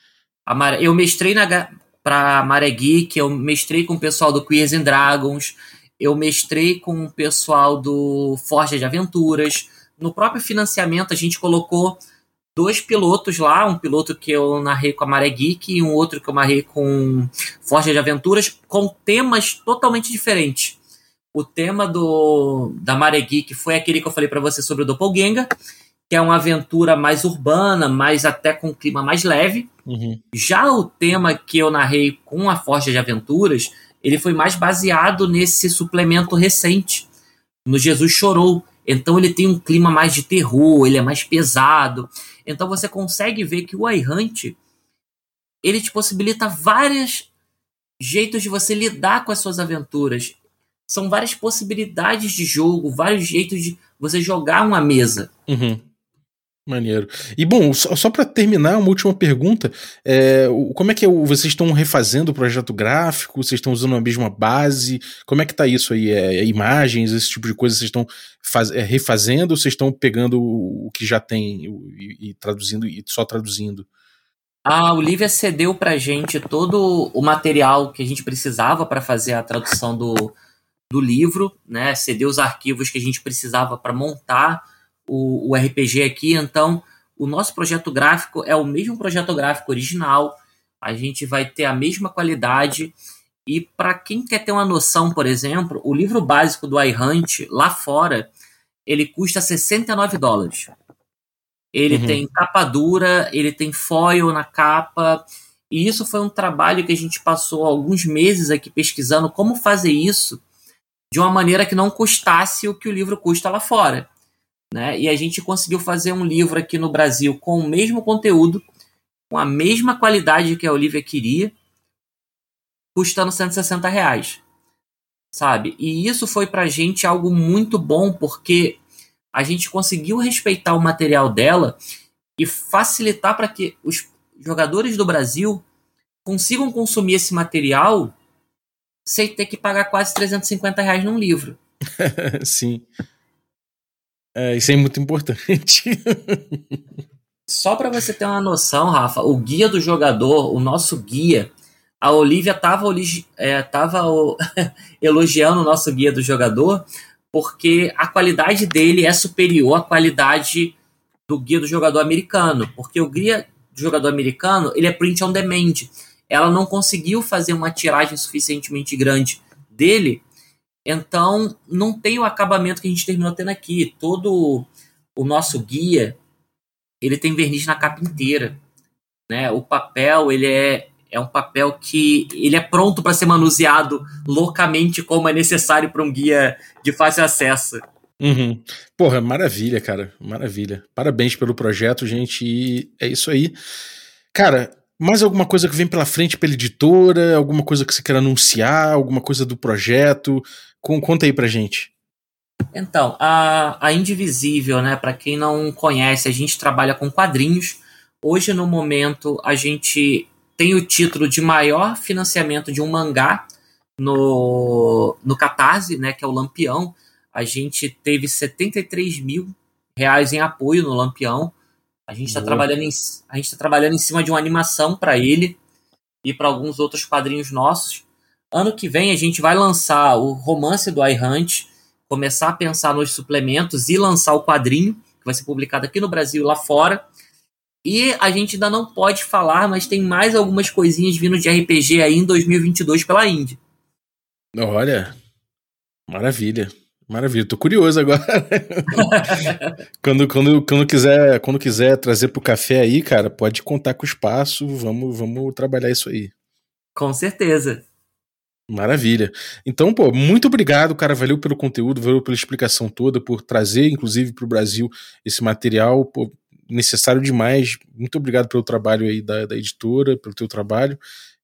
Maré, eu mestrei na, pra Maré Geek, eu mestrei com o pessoal do Queers and Dragons, eu mestrei com o pessoal do Forja de Aventuras. No próprio financiamento, a gente colocou dois pilotos lá, um piloto que eu narrei com a Maré Geek e um outro que eu narrei com Forja de Aventuras, com temas totalmente diferentes. O tema do da Maré Geek foi aquele que eu falei para você sobre o Doppelganger, que é uma aventura mais urbana, mas até com um clima mais leve. Uhum. Já o tema que eu narrei com a Forja de Aventuras, ele foi mais baseado nesse suplemento recente, no Jesus Chorou. Então ele tem um clima mais de terror, ele é mais pesado. Então você consegue ver que o iHunt ele te possibilita vários jeitos de você lidar com as suas aventuras são várias possibilidades de jogo, vários jeitos de você jogar uma mesa. Uhum. Maneiro. E bom, só, só para terminar, uma última pergunta: é, como é que é, vocês estão refazendo o projeto gráfico? Vocês estão usando a mesma base? Como é que tá isso aí? É, é imagens, esse tipo de coisa, vocês estão é, refazendo ou vocês estão pegando o, que já tem e, e, traduzindo e só traduzindo? A Olivia cedeu pra gente todo o material que a gente precisava para fazer a tradução do, do livro, né? Ceder os arquivos que a gente precisava para montar o, o, RPG aqui. Então, o nosso projeto gráfico é o mesmo projeto gráfico original. A gente vai ter a mesma qualidade. E para quem quer ter uma noção, por exemplo, o livro básico do iHunt, lá fora, ele custa 69 dólares. Ele uhum. tem capa dura, ele tem foil na capa. E isso foi um trabalho que a gente passou alguns meses aqui pesquisando como fazer isso de uma maneira que não custasse o que o livro custa lá fora. Né? E a gente conseguiu fazer um livro aqui no Brasil com o mesmo conteúdo, com a mesma qualidade que a Olivia queria, custando 160 reais. Sabe? E isso foi pra gente algo muito bom, porque a gente conseguiu respeitar o material dela e facilitar para que os jogadores do Brasil consigam consumir esse material sem ter que pagar quase 350 reais num livro. Sim. É, isso é muito importante. Só para você ter uma noção, Rafa, o guia do jogador, o nosso guia, a Olivia estava é, tava, elogiando o nosso guia do jogador, porque a qualidade dele é superior à qualidade do guia do jogador americano, porque o guia do jogador americano ele é print on demand. Ela não conseguiu fazer uma tiragem suficientemente grande dele, então não tem o acabamento que a gente terminou tendo aqui. Todo o nosso guia ele tem verniz na capa inteira, né? O papel ele é é um papel que ele é pronto para ser manuseado loucamente como é necessário para um guia de fácil acesso. Uhum. Porra, maravilha, cara. Maravilha. Parabéns pelo projeto, gente. E é isso aí. Cara, mais alguma coisa que vem pela frente pela editora? Alguma coisa que você quer anunciar? Alguma coisa do projeto? Conta aí pra gente. Então, a, a Indivisível, né? Para quem não conhece, a gente trabalha com quadrinhos. Hoje, no momento, a gente tem o título de maior financiamento de um mangá no, no Catarse, né? Que é o Lampião. A gente teve 73 mil reais em apoio no Lampião. A gente está trabalhando em, a gente tá trabalhando em cima de uma animação para ele e para alguns outros quadrinhos nossos. Ano que vem a gente vai lançar o romance do iHunt, começar a pensar nos suplementos e lançar o quadrinho, que vai ser publicado aqui no Brasil e lá fora. E a gente ainda não pode falar, mas tem mais algumas coisinhas vindo de RPG aí em 2022 pela Indy. Olha, maravilha. Maravilha, tô curioso agora. quando, quando, quando, quiser, quando quiser trazer pro café aí, cara, pode contar com o espaço, vamos, vamos trabalhar isso aí. Com certeza. Maravilha. Então, pô, muito obrigado, cara. Valeu pelo conteúdo, valeu pela explicação toda, por trazer, inclusive, para o Brasil esse material pô, necessário demais. Muito obrigado pelo trabalho aí da, da editora, pelo teu trabalho.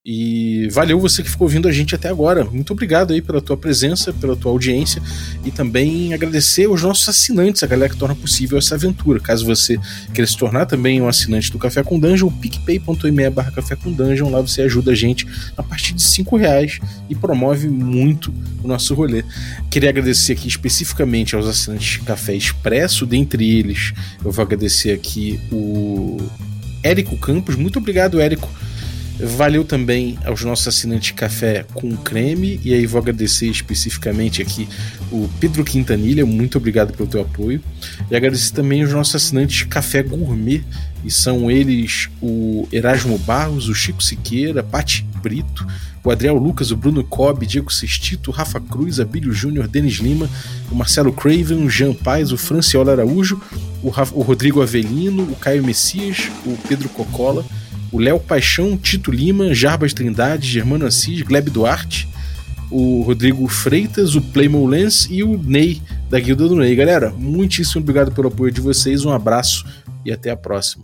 E valeu você que ficou ouvindo a gente até agora. Muito obrigado aí pela tua presença, pela tua audiência e também agradecer aos nossos assinantes, a galera que torna possível essa aventura. Caso você queira se tornar também um assinante do Café com Dungeon, picpay.me barra Café com Dungeon, lá você ajuda a gente a partir de 5 reais e promove muito o nosso rolê. Queria agradecer aqui especificamente aos assinantes de Café Expresso, dentre eles eu vou agradecer aqui o Érico Campos. Muito obrigado, Érico Valeu também aos nossos assinantes Café com Creme, e aí vou agradecer especificamente aqui o Pedro Quintanilha, muito obrigado pelo teu apoio. E agradecer também aos nossos assinantes Café Gourmet, e são eles o Erasmo Barros, o Chico Siqueira, Pati Brito, o Adriel Lucas, o Bruno Cobb, Diego Sestito, Rafa Cruz, Abílio Júnior, Denis Lima, o Marcelo Craven, o Jean Paz, o Franciola Araújo, o Rodrigo Avelino, o Caio Messias, o Pedro Cocola, o Léo Paixão, Tito Lima, Jarbas Trindade, Germano Assis, Gleb Duarte, o Rodrigo Freitas, o Playmo Lens e o Ney, da Guilda do Ney. Galera, muitíssimo obrigado pelo apoio de vocês, um abraço e até a próxima.